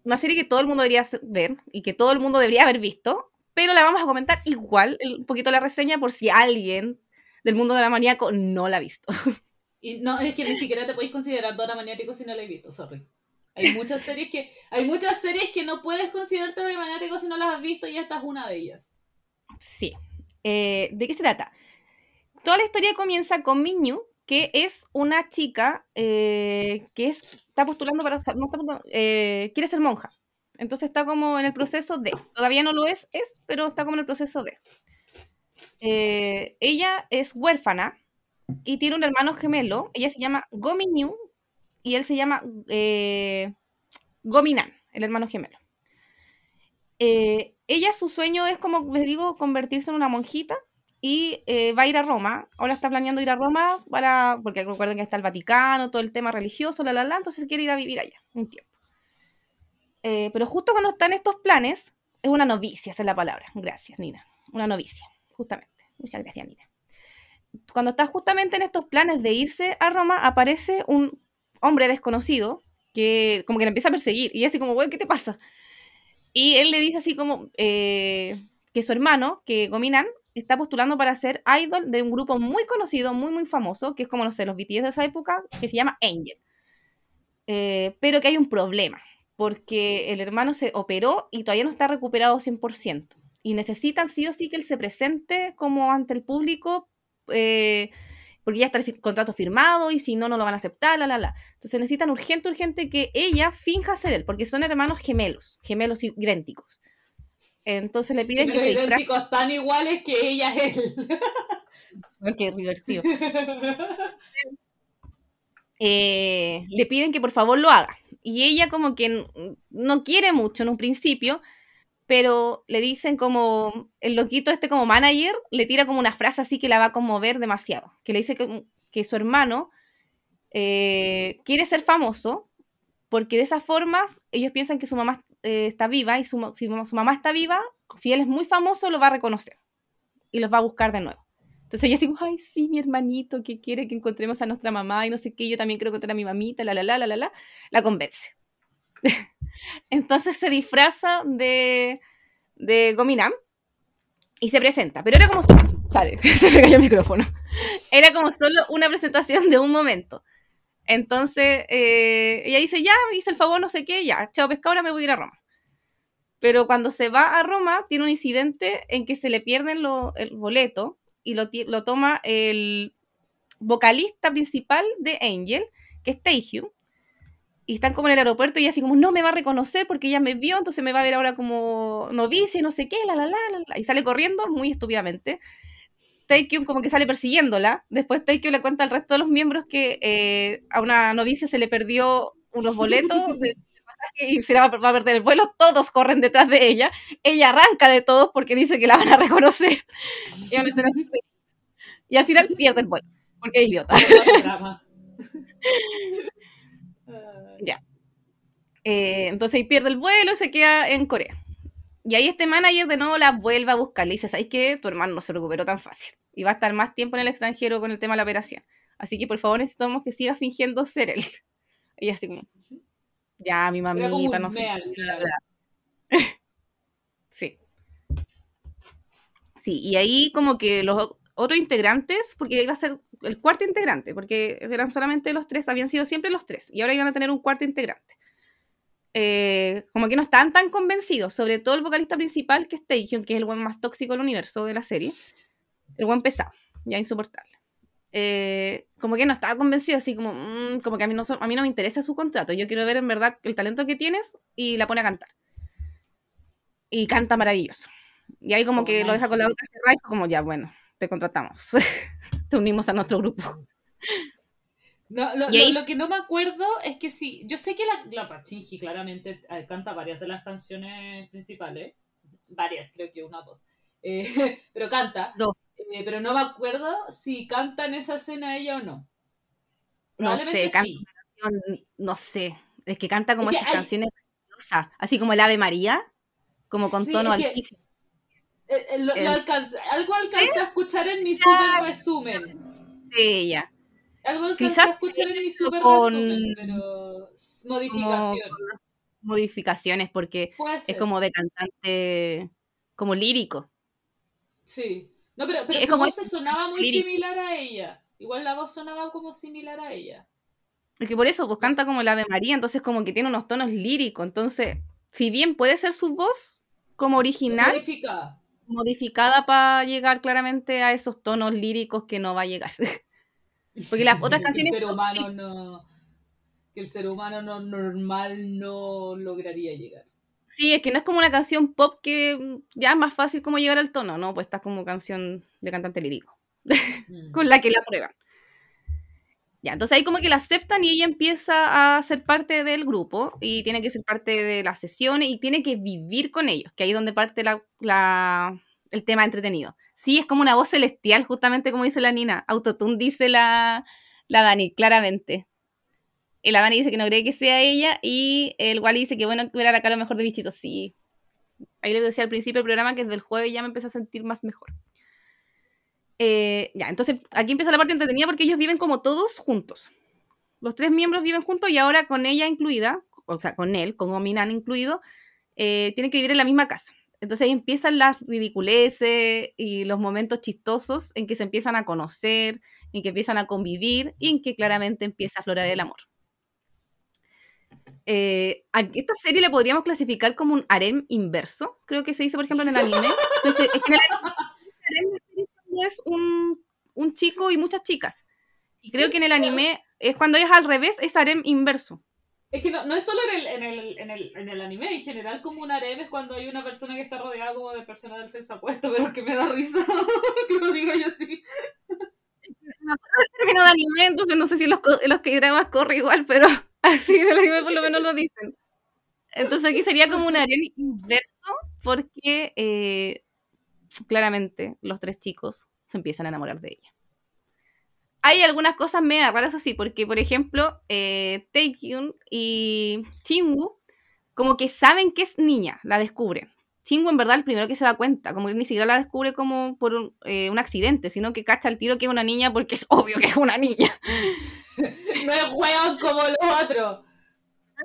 una serie que todo el mundo debería ver y que todo el mundo debería haber visto, pero la vamos a comentar igual, un poquito la reseña, por si alguien del mundo de la maníaco no la ha visto. <laughs> Y no, es que ni siquiera te podéis considerar Dora Maniático si no la he visto, sorry. Hay muchas series que, hay muchas series que no puedes considerarte Dora Maniático si no las has visto y esta es una de ellas. Sí. Eh, ¿De qué se trata? Toda la historia comienza con Minyu, que es una chica eh, que es, está postulando para... eh, quiere ser monja. Entonces está como en el proceso de... Todavía no lo es, es, pero está como en el proceso de... Eh, ella es huérfana y tiene un hermano gemelo. Ella se llama Gominyu y él se llama Gominan, el hermano gemelo. Ella, su sueño es, como les digo, convertirse en una monjita y eh, va a ir a Roma. Ahora está planeando ir a Roma para, porque recuerden que está el Vaticano, todo el tema religioso, la, la, la, entonces quiere ir a vivir allá un tiempo. Eh, pero justo cuando están estos planes, es una novicia, esa es la palabra. Gracias, Nina. Una novicia, justamente. Muchas gracias, Nina. Cuando está justamente en estos planes de irse a Roma, aparece un hombre desconocido que como que la empieza a perseguir. Y así como, güey, ¿qué te pasa? Y él le dice así como eh, que su hermano, que Gominan, está postulando para ser idol de un grupo muy conocido, muy, muy famoso, que es como, no sé, los BTS de esa época, que se llama Angel. Eh, pero que hay un problema, porque el hermano se operó y todavía no está recuperado 100%. Y necesitan sí o sí que él se presente como ante el público, eh, porque ya está el contrato firmado y si no, no lo van a aceptar, la, la, la. Entonces necesitan urgente, urgente que ella finja ser él, porque son hermanos gemelos, gemelos idénticos. Entonces le piden que Los se disfrace. idénticos tan iguales que ella es él. Qué divertido. <laughs> Eh, le piden que por favor lo haga. Y ella como que no quiere mucho en un principio, pero le dicen como el loquito este como manager, le tira como una frase así que la va a conmover demasiado, que le dice que, que su hermano eh, quiere ser famoso porque de esas formas ellos piensan que su mamá eh, está viva y su, su mamá está viva, si él es muy famoso lo va a reconocer y los va a buscar de nuevo. Entonces ella como, ay, sí, mi hermanito que quiere que encontremos a nuestra mamá y no sé qué, yo también quiero encontrar a mi mamita, la, la, la, la, la, la, la convence. <laughs> Entonces se disfraza de, de Gominam y se presenta, pero era como solo, sale, <laughs> se me cayó el micrófono, era como solo una presentación de un momento. Entonces eh, ella dice, ya, me hice el favor, no sé qué, ya, chao pescadora, me voy a ir a Roma. Pero cuando se va a Roma, tiene un incidente en que se le pierden lo- el boleto y lo, toma el vocalista principal de Angel, que es Taehyung. Y están como en el aeropuerto y así como, no me va a reconocer porque ella me vio, entonces me va a ver ahora como novicia y no sé qué, la, la, la, la, la. Y sale corriendo muy estúpidamente. Taekyung como que sale persiguiéndola. Después Taekyung le cuenta al resto de los miembros que eh, a una novicia se le perdió unos boletos <laughs> de y se la va, a perder el vuelo. Todos corren detrás de ella. Ella arranca de todos porque dice que la van a reconocer. Y, así. Y al final pierde el vuelo porque es idiota. <laughs> Ya. Eh, entonces ahí pierde el vuelo y se queda en Corea. Y ahí este manager de nuevo la vuelve a buscar. Le dice, ¿sabes qué? Tu hermano no se recuperó tan fácil. Y va a estar más tiempo en el extranjero con el tema de la operación. Así que por favor necesitamos que siga fingiendo ser él. <laughs> Y así como, ya, mi mamita, no sé. <laughs> Sí. Sí, y ahí como que los otros integrantes, porque iba a ser el cuarto integrante, porque eran solamente los tres, habían sido siempre los tres, y ahora iban a tener un cuarto integrante. Eh, como que no estaban tan convencidos, sobre todo el vocalista principal, que es Taehyung, que es el buen más tóxico del universo de la serie, el buen pesado, ya insoportable. Eh, como que no estaba convencido, así como, mm, como que a mí, no, a mí no me interesa su contrato, yo quiero ver en verdad el talento que tienes y la pone a cantar. Y canta maravilloso. Y ahí como que lo deja con la boca cerrada y como, ya, bueno, te contratamos. <laughs> te unimos a nuestro grupo. No, lo, lo- lo que no me acuerdo es que sí, yo sé que la, la Pachinji claramente eh, canta varias de las canciones principales, varias, creo que una o dos, Eh, <laughs> pero canta, Dos. Eh, pero no me acuerdo si canta en esa escena ella o no. No sé, canta sí. no sé, es que canta como Es que estas hay- canciones religiosas, así como el Ave María, como con Sí, tono altísimo. Eh, eh, lo- lo algo alcancé a escuchar en mi super resumen. de ella. Algo alcancé Quizás a escuchar en mi super con- resumen, pero modificación. Modificaciones, porque es como de cantante, como lírico. Sí. No, pero, pero Es su como voz se sonaba muy lírico. similar a ella. Igual la voz sonaba como similar a ella. Es que por eso, pues canta como el Ave María, entonces como que tiene unos tonos líricos. Entonces, si bien puede ser su voz como original, Modificada. modificada para llegar claramente a esos tonos líricos que no va a llegar. <laughs> Porque las otras canciones el ser humano no. Que el ser humano no normal no lograría llegar. Sí, es que no es como una canción pop que mm, ya es más fácil como llegar al tono, ¿no? Pues está como canción de cantante lírico, <laughs> Mm. con la que la prueban. Ya, entonces ahí como que la aceptan y ella empieza a ser parte del grupo y tiene que ser parte de las sesiones y tiene que vivir con ellos, que ahí es donde parte la, la- el tema entretenido. Sí, es como una voz celestial, justamente como dice la Nina. Autotune dice la, la Dani, claramente. Y la Dani dice que no cree que sea ella y el Wally dice que bueno que hubiera la cara mejor de bichito. Sí. Ahí le decía al principio del programa que desde el jueves ya me empecé a sentir más mejor. Eh, ya, entonces aquí empieza la parte entretenida porque ellos viven como todos juntos. Los tres miembros viven juntos y ahora con ella incluida, o sea, con él, con Ominan incluido, eh, tienen que vivir en la misma casa. Entonces ahí empiezan las ridiculeces y los momentos chistosos en que se empiezan a conocer, en que empiezan a convivir y en que claramente empieza a aflorar el amor. Eh, a esta serie le podríamos clasificar como un harem inverso, creo que se dice, por ejemplo, en el anime. Entonces, es que el harem la es un, un chico y muchas chicas. Y creo que en el anime es cuando es al revés, es harem inverso. Es que no, no es solo en el, en, el, en, el, en el anime, en general como un harem es cuando hay una persona que está rodeada como de personas del sexo opuesto, pero que me da risa <laughs> que lo diga yo así. Me acuerdo de anime, entonces no sé si los, los que dramas corre igual, pero así del anime por lo menos lo dicen. Entonces aquí sería como un harem inverso porque eh, claramente los tres chicos se empiezan a enamorar de ella. Hay algunas cosas medio raras, eso sí, porque por ejemplo, eh, Taekyun y Chinwoo como que saben que es niña, la descubren. Chinwoo en verdad el primero que se da cuenta, como que ni siquiera la descubre como por un, eh, un accidente, sino que cacha el tiro que es una niña porque es obvio que es una niña, <laughs> No es hueón como los otros.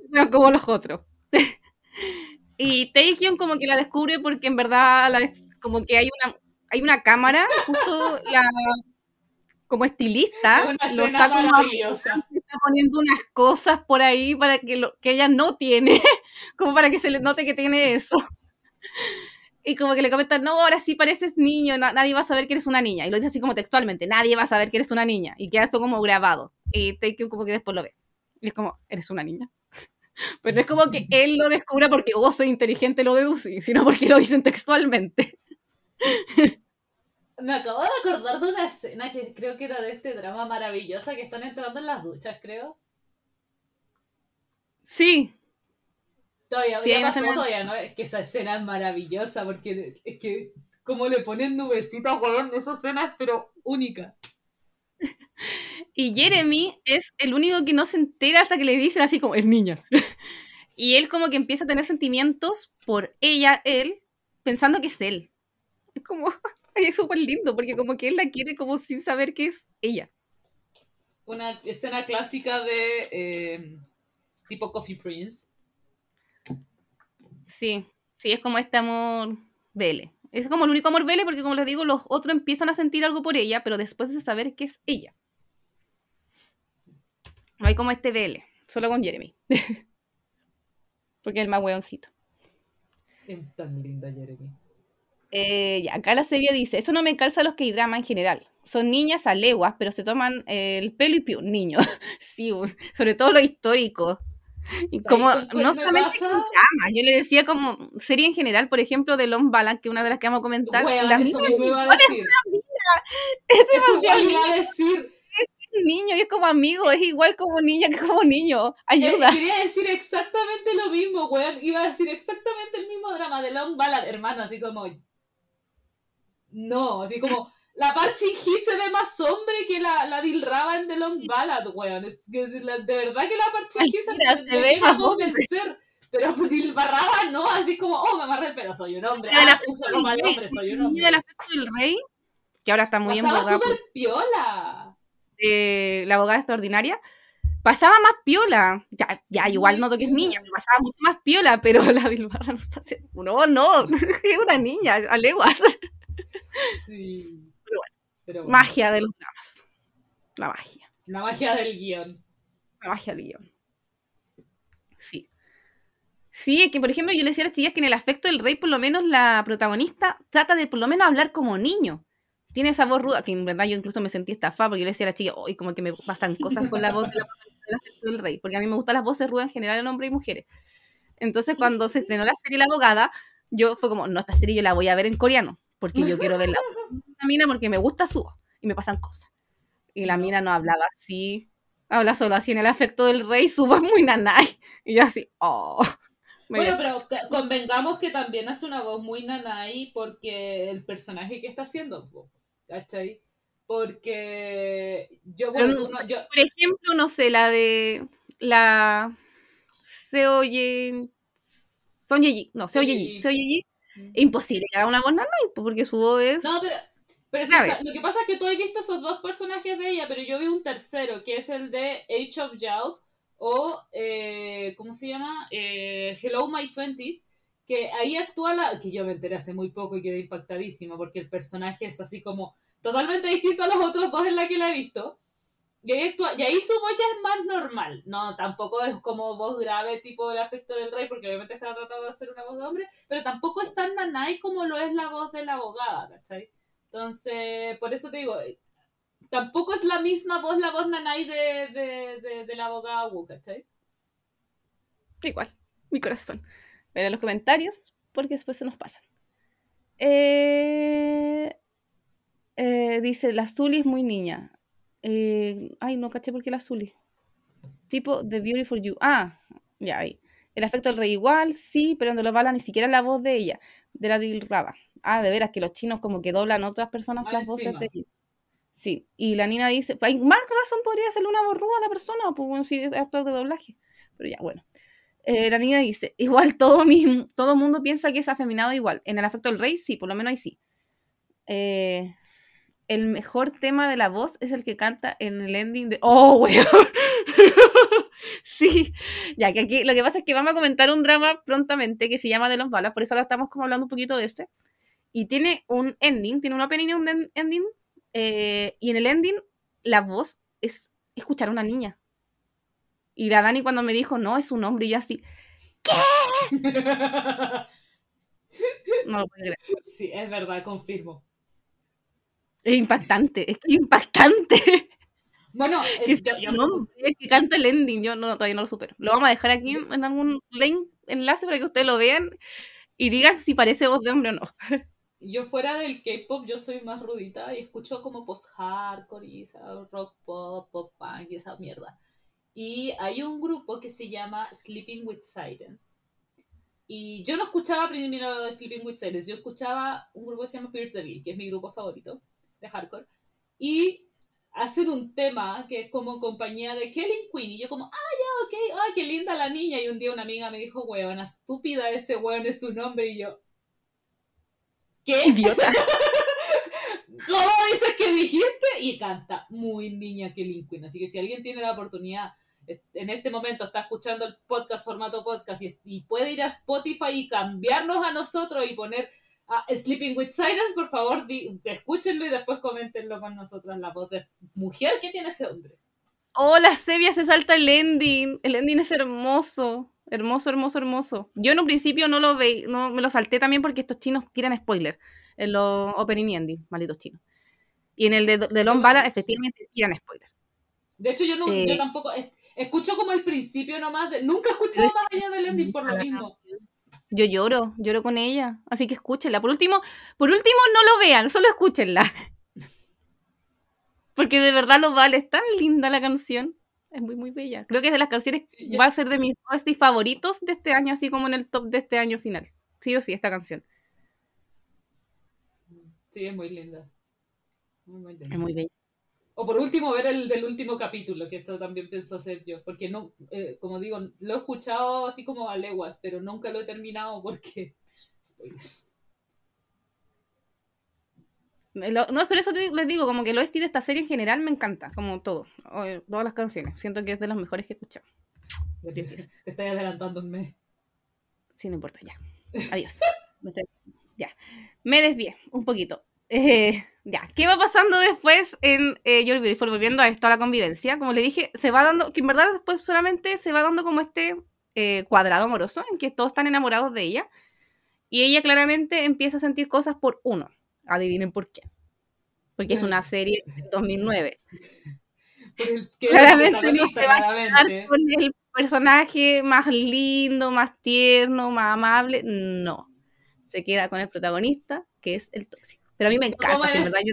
no como los otros. y Taekyun como que la descubre porque en verdad la como que hay una, hay una cámara, justo la como estilista, una lo está como está poniendo unas cosas por ahí para que, lo, que ella no tiene, <laughs> como para que se le note que tiene eso. Y como que le comentan, no, ahora sí pareces niño, na- nadie va a saber que eres una niña. Y lo dice así como textualmente, nadie va a saber que eres una niña. Y queda eso como grabado. Y Taekyon como que después lo ve. Y es como, ¿eres una niña? <laughs> Pero no es como que <laughs> él lo descubra porque, oh, soy inteligente, lo deducí, sino porque lo dicen textualmente. <laughs> Me acabo de acordar de una escena que creo que era de este drama maravillosa que están entrando en las duchas, creo. Sí, Todavía, Sí, ya pasó, escena- todavía no. Es que esa escena es maravillosa porque es que como le ponen nubecitas, weón, esa escena es pero única. <laughs> Y Jeremy es el único que no se entera hasta que le dicen así como, es niña. <laughs> y él como que empieza a tener sentimientos por ella, él, pensando que es él. Es como, <laughs> es súper lindo, porque como que él la quiere como sin saber que es ella. Una escena clásica de eh, tipo Coffee Prince. Sí, sí, es como este amor vele. Es como el único amor vele porque como les digo, los otros empiezan a sentir algo por ella, pero después de saber que es ella. No hay como este vele, solo con Jeremy. <laughs> porque es el más hueoncito. Es tan linda Jeremy. Eh, ya, acá la serie dice, eso no me calza a los que drama en general. Son niñas a leguas, pero se toman eh, el pelo y piu, niño. <laughs> sí, sobre todo lo histórico. Y ¿Sabes como, no me solamente pasa? con drama, yo le decía como serie en general, por ejemplo, de Long Balance, que es una de las que vamos a comentar. Weón, las eso iba a decir. es demasiado iba a decir. niño y es como amigo, es igual como niña que como niño. Eh, Ayuda. quería decir exactamente lo mismo, weón. Iba a decir exactamente el mismo drama de Long Ballad, hermano, así como. No, así como. La Parchin Hee se ve más hombre que la, la Dilraba en The Long Ballad, weón. Es, es la- de verdad que la Parchin Hee se, Mira, se me ve más hombre. convencer. Pero Dilbarraba no, así como, oh, me amarré el pelo, soy un hombre. El Ah, uso ropa de hombre, soy un el hombre. del afecto del rey, que ahora está muy Pasaba súper piola. de la abogada extraordinaria, pasaba más piola. Ya, ya igual noto que es niña, pero pasaba mucho más piola, pero <laughs> la Dilbarra no pasa. No, no, <laughs> es una niña, a leguas. Sí. Pero bueno. Magia de los dramas. La magia. La magia del guion. La magia del guion. Sí. Sí, es que por ejemplo yo le decía a las chicas que en el afecto del rey, por lo menos la protagonista trata de por lo menos hablar como niño. Tiene esa voz ruda, que en verdad yo incluso me sentí estafada porque yo le decía a las chicas, hoy como que me pasan cosas con la voz de la del afecto del rey, porque a mí me gustan las voces rudas en general en hombres y mujeres. Entonces cuando se estrenó la serie La Abogada, yo fue como, no, esta serie yo la voy a ver en coreano, porque yo quiero ver <laughs> la mina porque me gusta su voz y me pasan cosas. Y la mina no hablaba así, habla solo así en el afecto del rey, su voz muy nanay. Y yo así, oh. <laughs> Bueno, pero convengamos que también hace una voz muy nanay porque el personaje que está haciendo, ¿cachai? Porque yo, bueno, yo, Por ejemplo, no sé, la de la se oye Son Yeji, no, se oye Yeji. se oye Yeji. Imposible que haga una voz nanay, porque su voz es No, pero, pero es que, lo que pasa es que tú has visto esos dos personajes de ella, pero yo vi un tercero, que es el de Age of Youth, o, eh, ¿cómo se llama? Eh, Hello My Twenties, que ahí actúa la... que yo me enteré hace muy poco y quedé impactadísima, porque el personaje es así como totalmente distinto a los otros dos en la que la he visto. Y ahí, actúa- y ahí su voz ya es más normal. No, tampoco es como voz grave tipo el afecto del rey, porque obviamente está tratando de hacer una voz de hombre, pero tampoco es tan nanay como lo es la voz de la abogada, ¿cachai? Entonces, por eso te digo, eh, tampoco es la misma voz, la voz nanay de, de, la abogada Wu, ¿cachai? igual, mi corazón. En los comentarios, porque después se nos pasan. Eh, eh, dice, la Zully es muy niña. Eh, ay, no caché por qué la Zully. Tipo The Beautiful You. Ah, ya ahí. El afecto del rey igual, sí, pero donde lo bala ni siquiera la voz de ella, de la Dilraba. Ah, de veras, que los chinos como que doblan a otras personas las voces encima. de ellos. Sí, y la Nina dice, hay más razón podría hacerle una voz ruda a la persona, pues bueno, si es actor de doblaje. Pero ya, bueno. Eh, la niña dice, igual todo mi, todo mundo piensa que es afeminado igual. En el afecto del rey, sí, por lo menos ahí sí. Eh, el mejor tema de la voz es el que canta en el ending de... ¡Oh, weón! <laughs> sí, ya que aquí lo que pasa es que vamos a comentar un drama prontamente que se llama De los balas, por eso ahora estamos como hablando un poquito de ese. Y tiene un ending, tiene un opening y un en- ending. eh, y en el ending, la voz es escuchar a una niña. Y la Dani cuando me dijo, no, es un hombre, y yo así, no lo puedo creer. <laughs> sí, es verdad, confirmo. Es impactante, es es impactante. <laughs> Bueno, <laughs> eh, que yo- yo- hombre que canta el ending, yo no, todavía no lo supero. Lo vamos a dejar aquí en, en algún link, enlace para que ustedes lo vean y digan si parece voz de hombre o no. <laughs> yo fuera del K-pop, yo soy más rudita y escucho como post-hardcore y rock pop, pop punk y esa mierda. Y hay un grupo que se llama Sleeping with Sirens. Y yo no escuchaba primero Sleeping with Sirens, yo escuchaba un grupo que se llama Pierce que es mi grupo favorito de hardcore. Y hacen un tema que es como compañía de Kelly Queen. Y yo como, ah, ya, ok, ah, qué linda la niña. Y un día una amiga me dijo, weona, estúpida, ese weón es su nombre. Y yo, ¿qué? <laughs> Idiota. <laughs> ¿Cómo dices que dijiste? Y canta muy niña Kelly Queen. Así que si alguien tiene la oportunidad, eh, en este momento está escuchando el podcast, formato podcast, y, y puede ir a Spotify y cambiarnos a nosotros y poner a Sleeping with Silence, por favor, di- escúchenlo y después coméntenlo con nosotros la voz de mujer que tiene ese hombre. Oh, la Sevia se salta el ending. El ending es hermoso. Hermoso, hermoso, hermoso. Yo en un principio no lo veí, no me lo salté también porque estos chinos tiran spoiler en los opening y ending, malditos chinos. Y en el de, de Lon Bala, efectivamente, tiran spoiler. De hecho, yo, no, Eh. yo tampoco es- escucho como el principio nomás, de, nunca he escuchado más allá del ending por lo mismo. Yo lloro, lloro con ella. Así que escúchenla. Por último, por último, no lo vean, solo escúchenla. <laughs> Porque de verdad lo vale. Es tan linda la canción. Es muy, muy bella. Creo que es de las canciones, Sí, yo- va a ser de mis OST favoritos de este año, así como en el top de este año final. Sí o sí, esta canción. Sí, es muy linda. Muy, muy linda. Es muy bella. O por último, ver el del último capítulo, que esto también pienso hacer yo. Porque no, eh, como digo, lo he escuchado así como a leguas, pero nunca lo he terminado porque. <laughs> Spoilers. Lo- no, pero eso te- les digo, como que el OST de esta serie en general me encanta, como todo, o- todas las canciones. Siento que es de las mejores que he escuchado. Te estoy adelantando un mes. Sí, no importa, ya. Adiós. <laughs> Me estoy- Ya. Me desvié un poquito. Eh, ya. ¿Qué va pasando después en eh, Your Beautiful? Volviendo a esto, a la convivencia. Como le dije, se va dando, que en verdad después solamente se va dando como este eh, cuadrado amoroso en que todos están enamorados de ella. Y ella claramente empieza a sentir cosas por uno. Adivinen por qué. Porque es una serie de 2009. Por el que <laughs> Claramente no se va a quedar con el personaje más lindo, más tierno, más amable. No. Se queda con el protagonista, que es el tóxico. Pero a mí me encanta, ¿Cómo sí, verdad. Yo,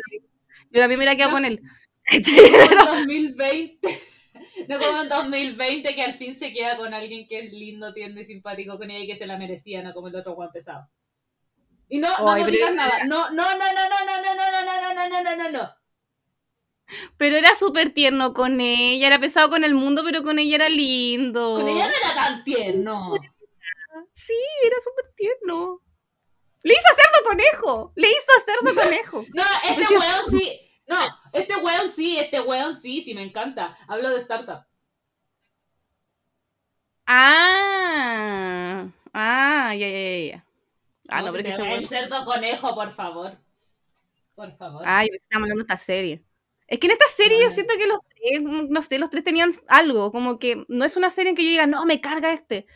yo también me la quedo No. con él. Como en 2020. No como en 2020 que al fin se queda con alguien que es lindo, tierno y simpático con ella y que se la merecía, no como el otro guan pesado. Y no, no, Ay, no pero- digas nada. No, no, no, no, no, no, no, no, no, no, no, no, no, no. Pero era súper tierno con ella, era pesado con el mundo, pero con ella era lindo. Con ella no era tan tierno. Sí, era súper tierno. Le hizo cerdo conejo. Le hizo cerdo conejo. <laughs> No, este weón sí. <laughs> No, este weón sí, este weón sí, sí me encanta. Hablo de startup. Ah, ah, ya, ya, ya. Ah, no, pero que El cerdo conejo, por favor. Por favor. Ay, yo estaba hablando de esta serie. Es que en esta serie No, yo siento que los tres, no sé, los tres tenían algo, como que no es una serie en que yo diga, no, me carga este.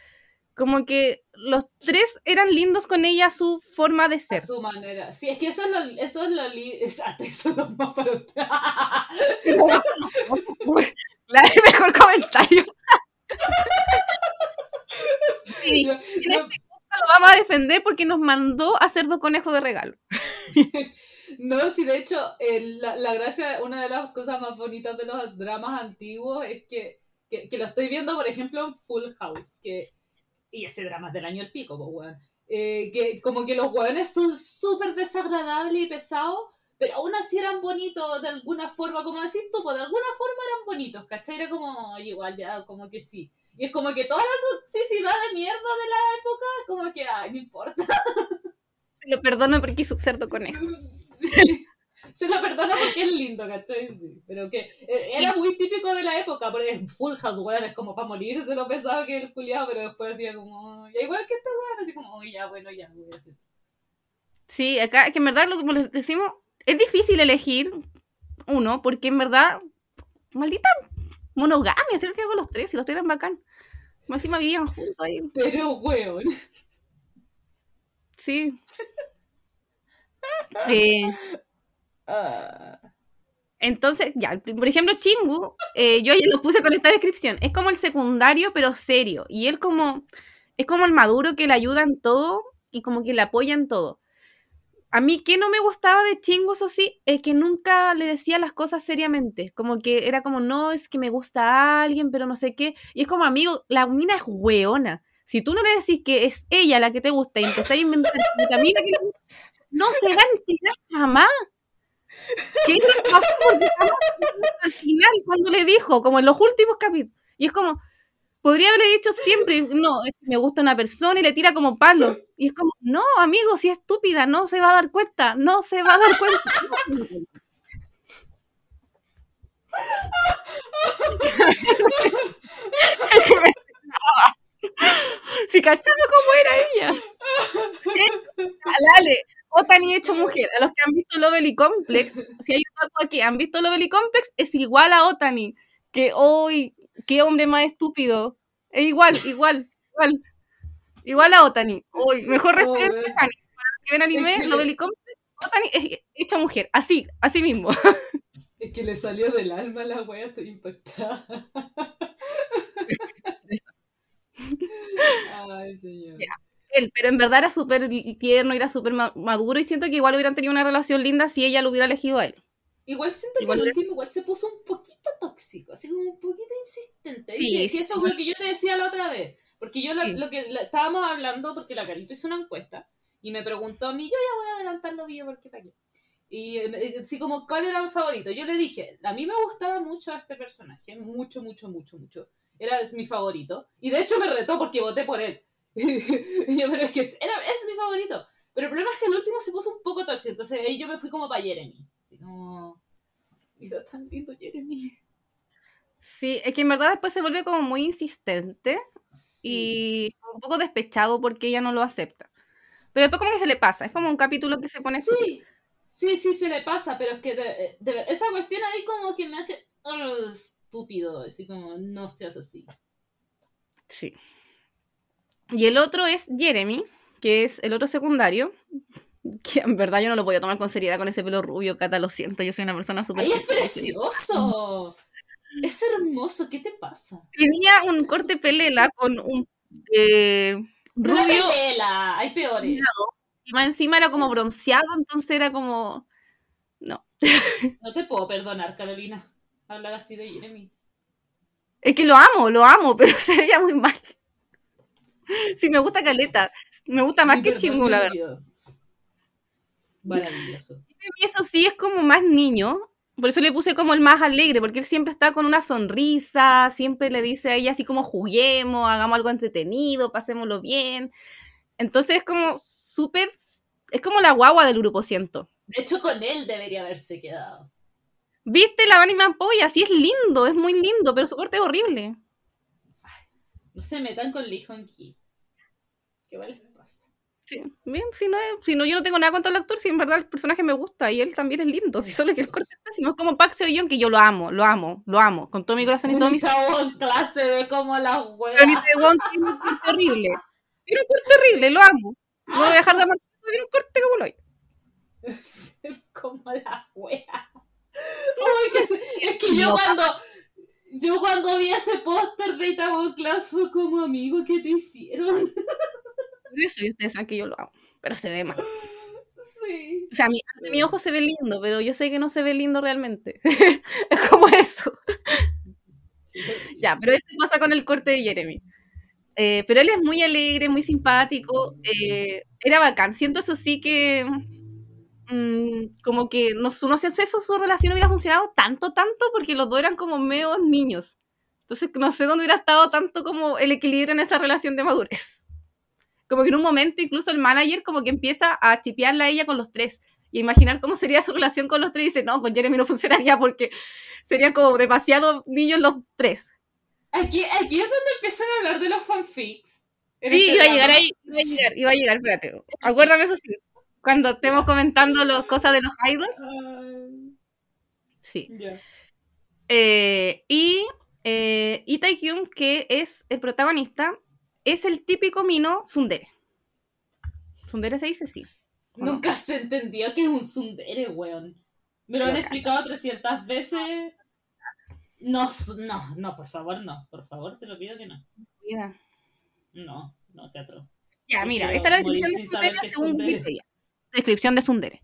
Como que los tres eran lindos con ella su forma de a ser. su manera. Sí, es que eso es lo, eso es lo exacto, eso es lo más para <laughs> usted. La mejor comentario. <laughs> Sí, No, en este podcast lo vamos a defender porque nos mandó a hacer dos conejos de regalo. <laughs> No, sí, de hecho, la, la gracia, una de las cosas más bonitas de los dramas antiguos es que, que, que lo estoy viendo, por ejemplo, en Full House, que, y ese drama es del año el pico, pues, weón. Eh, que como que los weones son súper desagradables y pesados, pero aún así eran bonitos de alguna forma, como decís tú, pues de alguna forma eran bonitos, ¿cachai? Era como, "Ay, igual ya, como que sí. Y es como que toda la toxicidad de mierda de la época, como que, ay, no importa. Lo perdono porque hizo cerdo conejo. <laughs> Sí. Se lo perdono porque es lindo, ¿cachai? Sí. Pero que eh, era muy típico de la época, porque en Full House, weón, es como para morirse lo pesado que el culiado, pero después hacía como, ya igual que este weón, así como, "Oh, ya, bueno, ya, voy a hacer. Sí, acá, que en verdad, lo como les decimos, es difícil elegir uno, porque en verdad, maldita monogamia, ¿sabes que hago los tres? Y los tres eran bacán. Más encima vivían juntos ahí. Pero, weón. Sí. <laughs> Eh, entonces, ya, por ejemplo, Chingu, eh, yo ya lo puse con esta descripción. Es como el secundario, pero serio. Y él como, es como el maduro que le ayuda en todo y como que le apoya en todo. A mí que no me gustaba de Chingu, eso sí, es que nunca le decía las cosas seriamente. Como que era como, no, es que me gusta a alguien, pero no sé qué. Y es como, amigo, la mina es weona. Si tú no le decís que es ella la que te gusta y empezás a inventar <laughs> la mina que no se enterar jamás. ¿Qué que pasó? Porque jamás al final, cuando le dijo, como en los últimos capítulos, y es como, podría haberle dicho siempre, no, es que me gusta una persona y le tira como palo. Y es como, no, amigo, si es estúpida, no se va a dar cuenta, no se va a dar cuenta. <laughs> Si cachamos cómo era ella. <laughs> Dale, Otani hecho mujer. A los que han visto Lovely Complex, si hay un dato aquí, han visto Lovely Complex, es igual a Otani. Que hoy, qué hombre más estúpido. Es igual, igual, igual. Igual a Otani. Uy, mejor Oh, referencia a Otani. Para los que ven anime, Lovely Complex, Otani es hecha mujer. Así, así mismo. Es que le salió del alma la wea, estoy impactada. <laughs> Ay, señor. Ya. Él, pero en verdad era súper tierno, era súper ma- maduro y siento que igual hubieran tenido una relación linda si ella lo hubiera elegido a él. Igual siento Igual que el último igual se puso un poquito tóxico, así como un poquito insistente. Sí, Y que eso es lo que yo te decía la otra vez. Porque yo la- Sí. lo que la- estábamos hablando, porque la Carito hizo una encuesta y me preguntó a mí, yo ya voy a adelantar lo mío porque para qué. Y eh, así como, ¿cuál era el favorito? Yo le dije, a mí me gustaba mucho este personaje, mucho, mucho, mucho, mucho. Era mi favorito. Y de hecho me retó porque voté por él. <laughs> yo, pero es que es, era, es mi favorito. Pero el problema es que el último se puso un poco tóxico, entonces ahí yo me fui como para Jeremy. Así como, mira tan lindo Jeremy. Sí, es que en verdad después se vuelve como muy insistente Sí. y un poco despechado porque ella no lo acepta. Pero después como que se le pasa, es como un capítulo que se pone así. Sí, sí, sí, se le pasa, pero es que de- de ver- esa cuestión ahí como que me hace "Ugh, estúpido, así como no seas así. Sí. Y el otro es Jeremy, que es el otro secundario, que en verdad yo no lo podía tomar con seriedad con ese pelo rubio, Cata, lo siento, yo soy una persona súper... ¡Ay, es precioso! Es hermoso, ¿qué te pasa? Tenía un corte pelela con un eh, Una rubio pelela, hay peores. y más encima era como bronceado, entonces era como... No. <laughs> No te puedo perdonar, Carolina, hablar así de Jeremy. Es que lo amo, lo amo, <laughs> pero se veía muy mal. <laughs> Sí, me gusta Caleta. Me gusta más que Chingu, la verdad. Maravilloso. Y eso sí es como más niño. Por eso le puse como el más alegre, porque él siempre está con una sonrisa, siempre le dice a ella así como juguemos, hagamos algo entretenido, pasémoslo bien. Entonces es como súper, es como la guagua del grupo, siento. De hecho, con él debería haberse quedado. ¿Viste la Bunny Man Polla? Sí es lindo, es muy lindo, pero su corte es horrible. No se metan con Lee Hong Ki. ¿Qué vale les pasa? Sí, bien, si no, es- si no, yo no tengo nada contra el actor, si en verdad el personaje me gusta y él también es lindo, si solo que el corte es pésimo, es como Park Seo Young, que yo lo amo, lo amo, lo amo, con todo mi corazón y todo mi clase de como las huevas. Pero mi tiene un corte horrible. Tiene un corte horrible, lo amo. No voy a dejar de amar. Tiene un corte como lo hay. <laughs> como la wea. Ay, que se- es que yo cuando yo cuando vi ese póster de Itaewon Class fue como amigo ¿qué te hicieron? Por eso y ustedes saben que yo lo amo. Pero se ve mal. Sí. O sea, mi, mi ojo se ve lindo, pero yo sé que no se ve lindo realmente. <laughs> es como eso. Ya, pero eso pasa con el corte de Jeremy. Eh, pero él es muy alegre, muy simpático. eh, era bacán. Siento eso sí que. Mm, como que no, no sé si eso su relación hubiera funcionado tanto, tanto, porque los dos eran como medio niños. Entonces no sé dónde hubiera estado tanto como el equilibrio en esa relación de madurez. Como que en un momento incluso el manager como que empieza a chipearla a ella con los tres y imaginar cómo sería su relación con los tres y dice, no, con Jeremy no <laughs> funcionaría porque serían como demasiado niños los tres. Aquí, aquí es donde empiezan a hablar de los fanfics. Sí, este iba a llegar ahí, iba a llegar, iba a llegar, espérate. Acuérdame eso sí. Cuando estemos comentando las cosas de los idols. Sí. Eh, y eh, que es el protagonista, es el típico mino tsundere. ¿Tsundere se dice? Sí. Nunca se entendió que es un tsundere, weón. Me lo han explicado 300 veces. No, no, no, por favor, no. Por favor, te lo pido que no. Mira. No, no, teatro. Ya, mira, esta es la descripción de es según. Wikipedia. Descripción de Tsundere.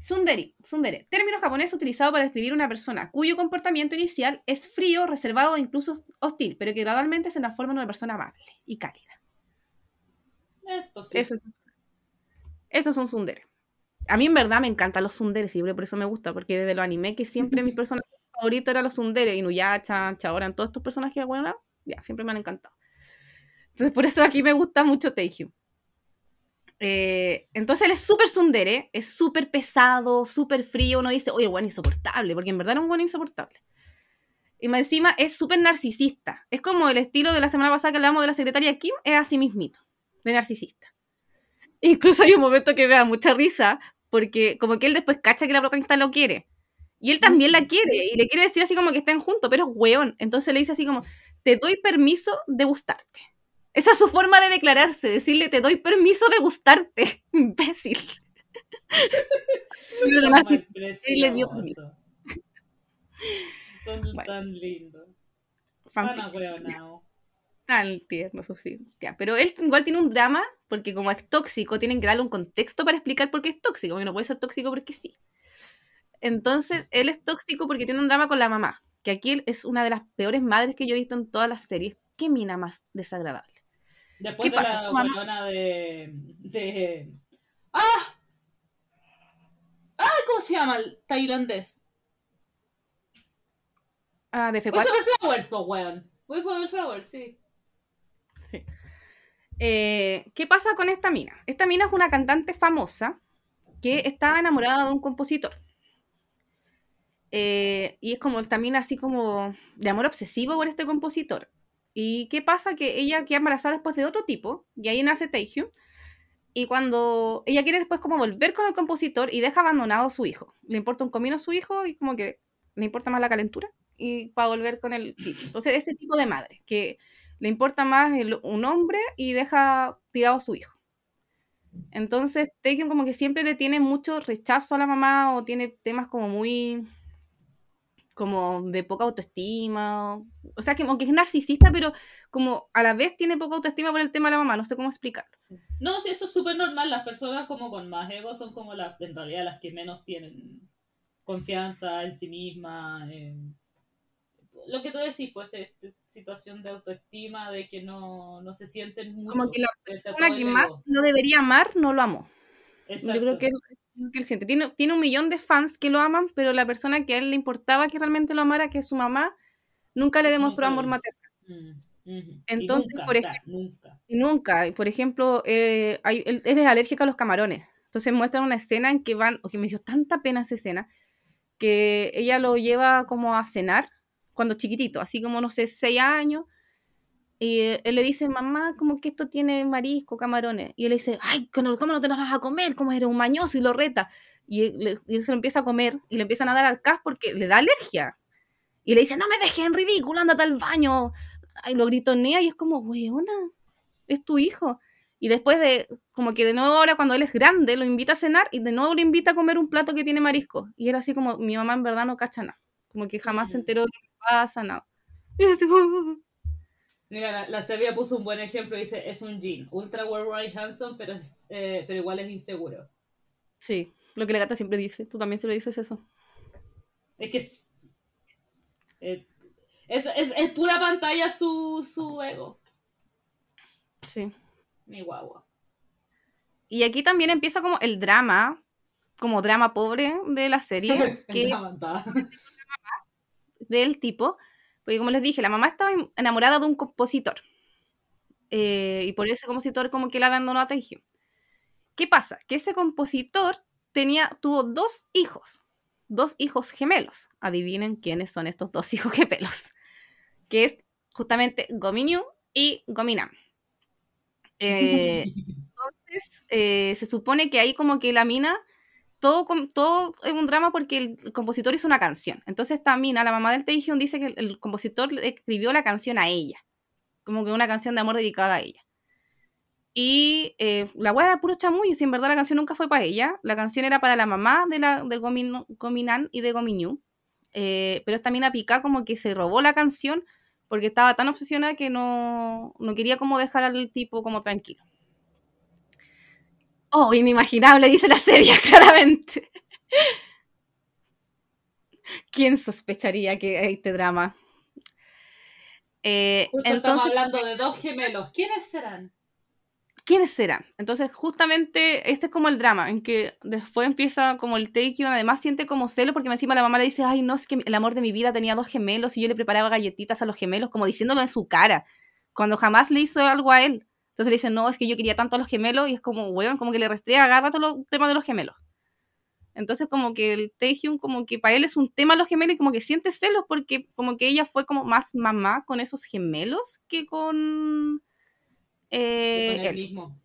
Tsundere, tsundere, término japonés utilizado para describir una persona cuyo comportamiento inicial es frío, reservado e incluso hostil, pero que gradualmente se transforma en una persona amable y cálida. Eh, pues sí. Eso es, eso es un tsundere. A mí en verdad me encantan los tsunderes, y por eso me gusta, porque desde los anime que siempre mis <laughs> personajes favoritos eran los tsundere, Inuyasha, Chaoran, todos estos personajes bueno, ya, siempre me han encantado. Entonces por eso aquí me gusta mucho Teihyu. Eh, entonces él es súper tsundere, es súper pesado, súper frío, uno dice, oye, bueno, insoportable, porque en verdad era un buen insoportable. Y más encima es súper narcisista. Es como el estilo de la semana pasada que hablamos de la secretaria Kim, es así mismito, de narcisista. Incluso hay un momento que me da mucha risa, porque como que él después cacha que la protagonista lo quiere. Y él también la quiere, y le quiere decir así como que estén juntos, pero es weón. Entonces le dice así como, te doy permiso de gustarte. Esa es su forma de declararse, decirle, te doy permiso de gustarte, <laughs> imbécil. Pero de Son narcis- muy él le dio preciosos. Son Bueno. tan lindos. Tan ahueonados. Tan tierno, eso sí. Ya, pero él igual tiene un drama, porque como es tóxico, tienen que darle un contexto para explicar por qué es tóxico, porque no puede ser tóxico porque sí. Entonces, él es tóxico porque tiene un drama con la mamá, que aquí es una de las peores madres que yo he visto en todas las series. Qué mina más desagradable. Después ¿Qué de pasa? la de, de. ¡Ah! ¡Ah! ¿Cómo se llama el tailandés? Ah, de Voy F4. for Flowers, po, weón. Flowers, sí. Sí. Eh, ¿Qué pasa con esta mina? Esta mina es una cantante famosa que estaba enamorada de un compositor. Eh, y es como esta mina así como de amor obsesivo por este compositor. ¿Y qué pasa? Que ella queda embarazada después de otro tipo, y ahí nace Taehyung. Y cuando ella quiere después como volver con el compositor y deja abandonado a su hijo. Le importa un comino a su hijo y como que le importa más la calentura y para volver con el tipo. Entonces, ese tipo de madre, que le importa más un hombre y deja tirado a su hijo. Entonces, Taehyung como que siempre le tiene mucho rechazo a la mamá o tiene temas como muy como de poca autoestima, o, o sea, que, como que es narcisista, pero como a la vez tiene poca autoestima por el tema de la mamá, no sé cómo explicarlo. No, sí, eso es súper normal. Las personas como con más ego son como las, en realidad, las que menos tienen confianza en sí mismas. en- Lo que tú decís, pues, esta situación de autoestima, de que no, no se sienten mucho. Como que la persona que más no debería amar, no lo amó. Exacto. Yo creo que siente. Tiene, tiene un millón de fans que lo aman, pero la persona que a él le importaba que realmente lo amara, que es su mamá, nunca le demostró Nunca amor materno. Mm, Entonces, nunca, por o sea, nunca. Y Nunca. Y, Por ejemplo, eh, hay- él, él es alérgico a los camarones. Entonces muestran una escena en que van, o que me dio tanta pena esa escena, que ella lo lleva como a cenar cuando chiquitito, así como, no sé, seis años. Y eh, él le dice, mamá, como que esto tiene marisco, camarones. Y él le dice, ay, ¿cómo no te los vas a comer? ¿Cómo eres un mañoso? Y lo reta. Y él, y él se lo empieza a comer y le empiezan a dar arcas porque le da alergia. Y le dice, no me dejes en ridículo, ándate al baño. Ay, lo gritonea y es como, weona, es tu hijo. Y después de, como que de nuevo ahora cuando él es grande, lo invita a cenar y de nuevo le invita a comer un plato que tiene marisco. Y era así como, mi mamá en verdad no cacha nada. Como que jamás se enteró de lo que pasa, nada. <laughs> Y como, Mira, la, la Sevilla puso un buen ejemplo. Dice, es un jean. Ultra worldwide handsome, pero, es, eh, pero igual es inseguro. Sí, lo que la gata siempre dice. Tú también se lo dices eso. Es que es, eh, es, es, es pura pantalla su, su ego. Sí. Mi guagua. Y aquí también empieza como el drama, como drama pobre de la <laughs> serie, que del tipo, porque como les dije, la mamá estaba enamorada de un compositor. Eh, y por ese compositor como que la abandonó a Taehyung. ¿Qué pasa? Que ese compositor tenía, tuvo dos hijos, dos hijos gemelos. Adivinen quiénes son estos dos hijos gemelos. Que es justamente Gominyu y Gominam. Eh, <laughs> entonces, eh, se supone que ahí como que la mina, todo, todo es un drama porque el, compositor hizo una canción. Entonces esta mina, la mamá del Taehyung, dice que el, compositor escribió la canción a ella. Como que una canción de amor dedicada a ella. Y eh, la weá era puro chamullo, si en verdad la canción nunca fue para ella. La canción era para la mamá de la, del Gomin- Gominan y de Gominyu. Eh, pero esta mina pica como que se robó la canción porque estaba tan obsesionada que no, no quería como dejar al tipo como tranquilo. Oh, inimaginable, dice la serie, <laughs> claramente. ¿Quién sospecharía que hay este drama? Eh, Justo estamos entonces, hablando de dos gemelos. ¿Quiénes serán? ¿quiénes serán? Entonces, justamente este es como el drama, en que después empieza como el take y además siente como celo porque encima la mamá le dice, ay, no, es que el amor de mi vida tenía dos gemelos y yo le preparaba galletitas a los gemelos, como diciéndolo en su cara, cuando jamás le hizo algo a él. Entonces le dice, no, es que yo quería tanto a los gemelos y es como, weón, como que le restrega, agarra todo el tema de los gemelos. Entonces como que el Taehyung como que para él es un tema los gemelos y como que siente celos porque como que ella fue como más mamá con esos gemelos que con... eh, Con el él. mismo.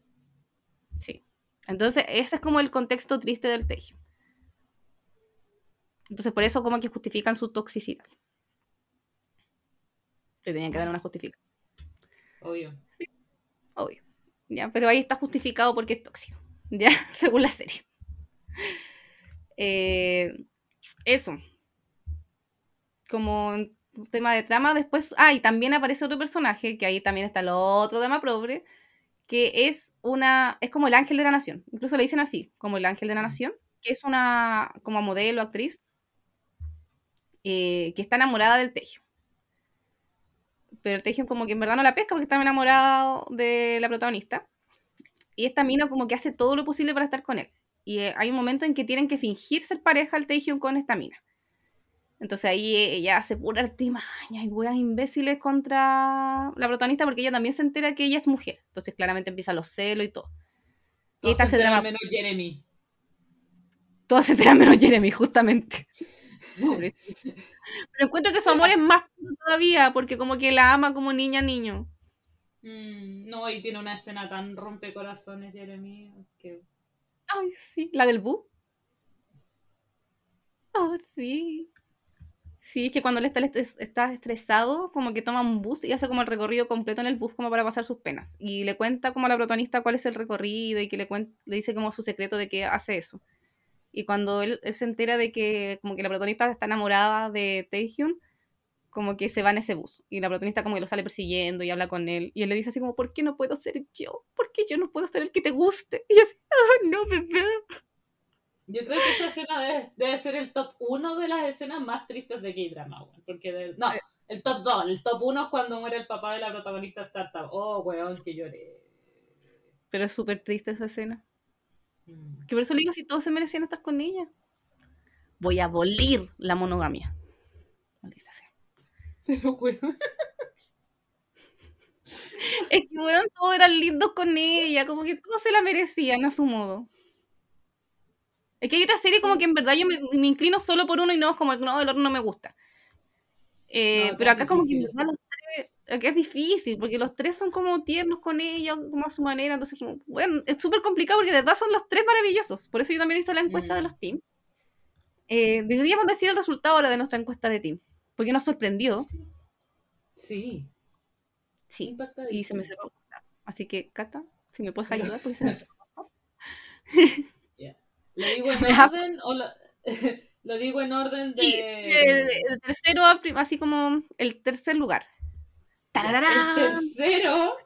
Sí. Entonces, ese es como el contexto triste del Taehyung. Entonces, por eso como que justifican su toxicidad. Te tenían que dar una justificación, Obvio. Obvio. Ya, pero ahí está justificado porque es tóxico. <laughs> Ya, según la serie. Eh, eso. Como tema de trama, después. Ah, y también aparece otro personaje, que ahí también está el otro tema pobre, que es una. Es como el ángel de la nación. Incluso le dicen así, como el ángel de la nación, que es una. como modelo, actriz, eh, que está enamorada del Tejo. Pero el Tejo como que en verdad no la pesca porque está enamorado de la protagonista. Y esta mina como que hace todo lo posible para estar con él. y eh, hay un momento en que tienen que fingir ser pareja el Taehyung con esta mina. Entonces ahí ella hace pura artimaña y weas imbéciles contra la protagonista porque ella también se entera que ella es mujer. Entonces claramente empiezan los celos y todo. Y Todos esta se se enteran drama. menos Jeremy. Todos se enteran menos Jeremy, justamente. Pobrecito. <laughs> Pero encuentro que su amor es más puro todavía porque como que la ama como niña niño. Mm, no, y tiene una escena tan rompecorazones, Jeremy. Que... Ay, sí. ¿La del Bu? Oh, sí. Sí, es que cuando él está, estres- está estresado, como que toma un bus y hace como el recorrido completo en el bus como para pasar sus penas. Y le cuenta como a la protagonista cuál es el recorrido y que le, cuen- le dice como su secreto de que hace eso. Y cuando él, él se entera de que como que la protagonista está enamorada de Taehyun, como que se va en ese bus. Y la protagonista como que lo sale persiguiendo y habla con él. Y él le dice así como, ¿por qué no puedo ser yo? ¿Por qué yo no puedo ser el que te guste? Y yo así, ah, no, bebé. Yo creo que esa escena debe, debe ser el top 1 de las escenas más tristes de K-Drama. Porque de- no, el top 2. El top 1 es cuando muere el papá de la protagonista Startup. Oh, weón, que lloré. Pero es súper triste esa escena. Que por eso le digo si todos se merecían estar con ella. Voy a abolir la monogamia. Maldita sea. Pero, weón. Es que, weón, todos eran lindos con ella. Como que todos se la merecían a su modo. Es que hay otra serie como que en verdad yo me, me inclino solo por uno y no es como, no, el otro no me gusta. Eh, No, acá pero es acá como que en verdad los acá es difícil, porque los tres son como tiernos con ella, como a su manera, entonces como, bueno, es súper complicado porque de verdad son los tres maravillosos. Por eso yo también hice la encuesta de Mm. los teams. Eh, deberíamos decir el resultado ahora de nuestra encuesta de team, porque nos sorprendió, Sí. Sí. sí, y se me cerró. Así que, Cata, si me puedes ayudar, porque se me cerró. <laughs> <laughs> <laughs> ¿Lo digo en orden o lo, lo digo en orden de... Y el, el tercero, así como el tercer lugar. El tercero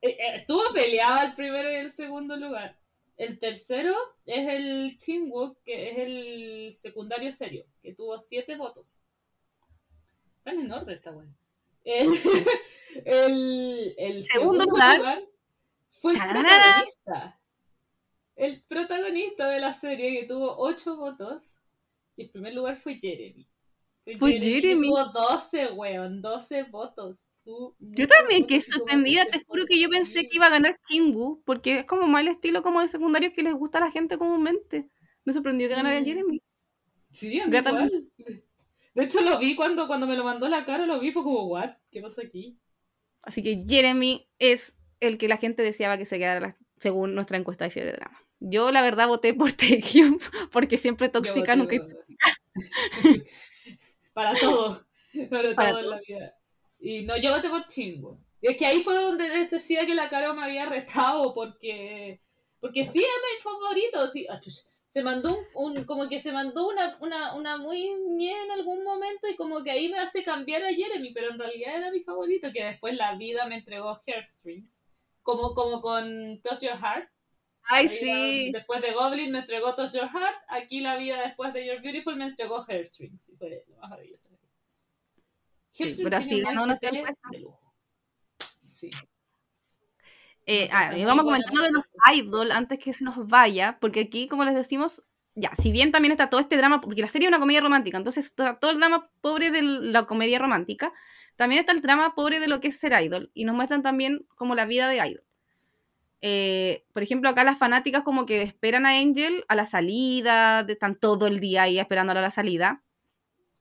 eh, eh, estuvo peleado el primero y el segundo lugar. El tercero es el Chinwook, que es el secundario serio, que tuvo siete votos. Están en orden, está bueno. El, el, el Segundo segundo lugar. lugar, fue el protagonista. El protagonista de la serie que tuvo ocho votos. Y el primer lugar fue Jeremy. Fue que Jeremy. Tuvo 12, weón, 12 votos. Yo también quedé sorprendida, 12 te juro que yo pensé sí. que iba a ganar Chingu, porque es como el estilo como de secundario que les gusta a la gente comúnmente. Me sorprendió que ganara Mm. Jeremy. Sí, a mí igual. De hecho, lo vi cuando, cuando me lo mandó la cara, lo vi, fue como, ¿what? ¿Qué pasó aquí? Así que Jeremy es el que la gente deseaba que se quedara la- según nuestra encuesta de Fiebre Drama. Yo la verdad voté por <laughs> Taehyung porque siempre tóxica, nunca <laughs> Para <laughs> todo. Para, Para todo en la vida. Y no, yo voté por Chingo. Es que ahí fue donde les decía que la cara me había retado porque. Porque sí era mi favorito. Sí. Ah. Se mandó un, un- como que se mandó una, una, una muy ñe en algún momento y como que ahí me hace cambiar a Jeremy, pero en realidad era mi favorito, que después la vida me entregó Hairstrings. Como, como con Touch Your Heart. Ay, sí. después de Goblin me entregó Touch Your Heart. Aquí la vida después de You're Beautiful me entregó Hairstrings. Y fue lo más maravilloso. Sí, pero así ganó encuesta. de lujo. Sí. Eh, vamos a buena comentar lo de los idol antes que se nos vaya, porque aquí, como les decimos, ya, si bien también está todo este drama, porque la serie es una comedia romántica, entonces está todo el drama pobre de la comedia romántica, también está el drama pobre de lo que es ser idol, y nos muestran también como la vida de idol. Eh, por ejemplo, acá las fanáticas como que esperan a Angel a la salida, están todo el día ahí esperándola a la salida.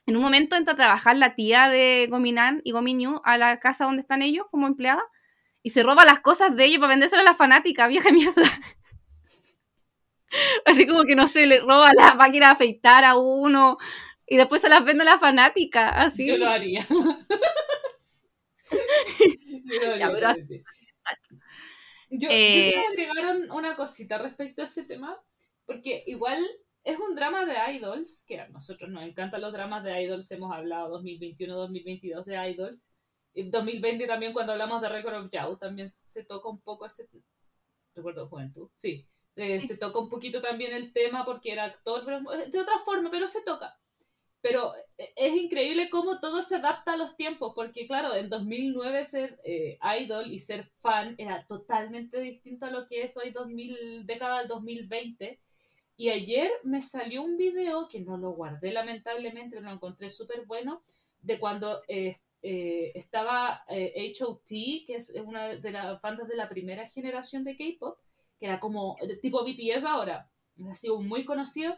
En un momento entra a trabajar la tía de Gominan y Gominyu a la casa donde están ellos como empleada y se roba las cosas de ellos para vendérselas a la fanática, vieja <laughs> mierda. Así como que no sé, le roba la máquina de afeitar a uno y después se las vende a la fanática, así. Yo lo haría. <laughs> yo lo haría. Ya, pero también. Yo, Eh, yo quiero agregar un- una cosita respecto a ese tema, porque igual es un drama de idols, que a nosotros nos encantan los dramas de idols, hemos hablado 2021-2022 de idols, y 2020 también cuando hablamos de Record of Yao, también se toca un poco ese... Recuerdo Juventud, sí. Eh, se toca un poquito también el tema porque era actor, pero de otra forma, pero se toca. Pero eh, es increíble cómo todo se adapta a los tiempos, porque claro, en 2009 ser eh, idol y ser fan era totalmente distinto a lo que es hoy 2000, década del 2020. Y ayer me salió un video que no lo guardé lamentablemente, lo encontré súper bueno, de cuando eh, eh, estaba eh, HOT, que es una de las bandas de la primera generación de K-pop, que era como de tipo BTS ahora, ha sido muy conocido.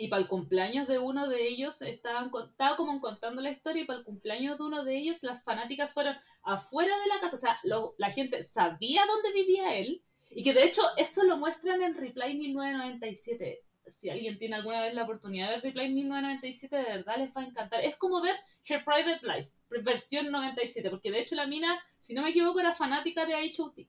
Y para el cumpleaños de uno de ellos, estaban, estaba como contando la historia, y para el cumpleaños de uno de ellos, las fanáticas fueron afuera de la casa, o sea, lo- la gente sabía dónde vivía él, y que de hecho eso lo muestran en Reply 1997. Si alguien tiene alguna vez la oportunidad de ver Reply 1997, de verdad les va a encantar. Es como ver Her Private Life, versión 97, porque de hecho la mina, si no me equivoco, era fanática de H.O.T.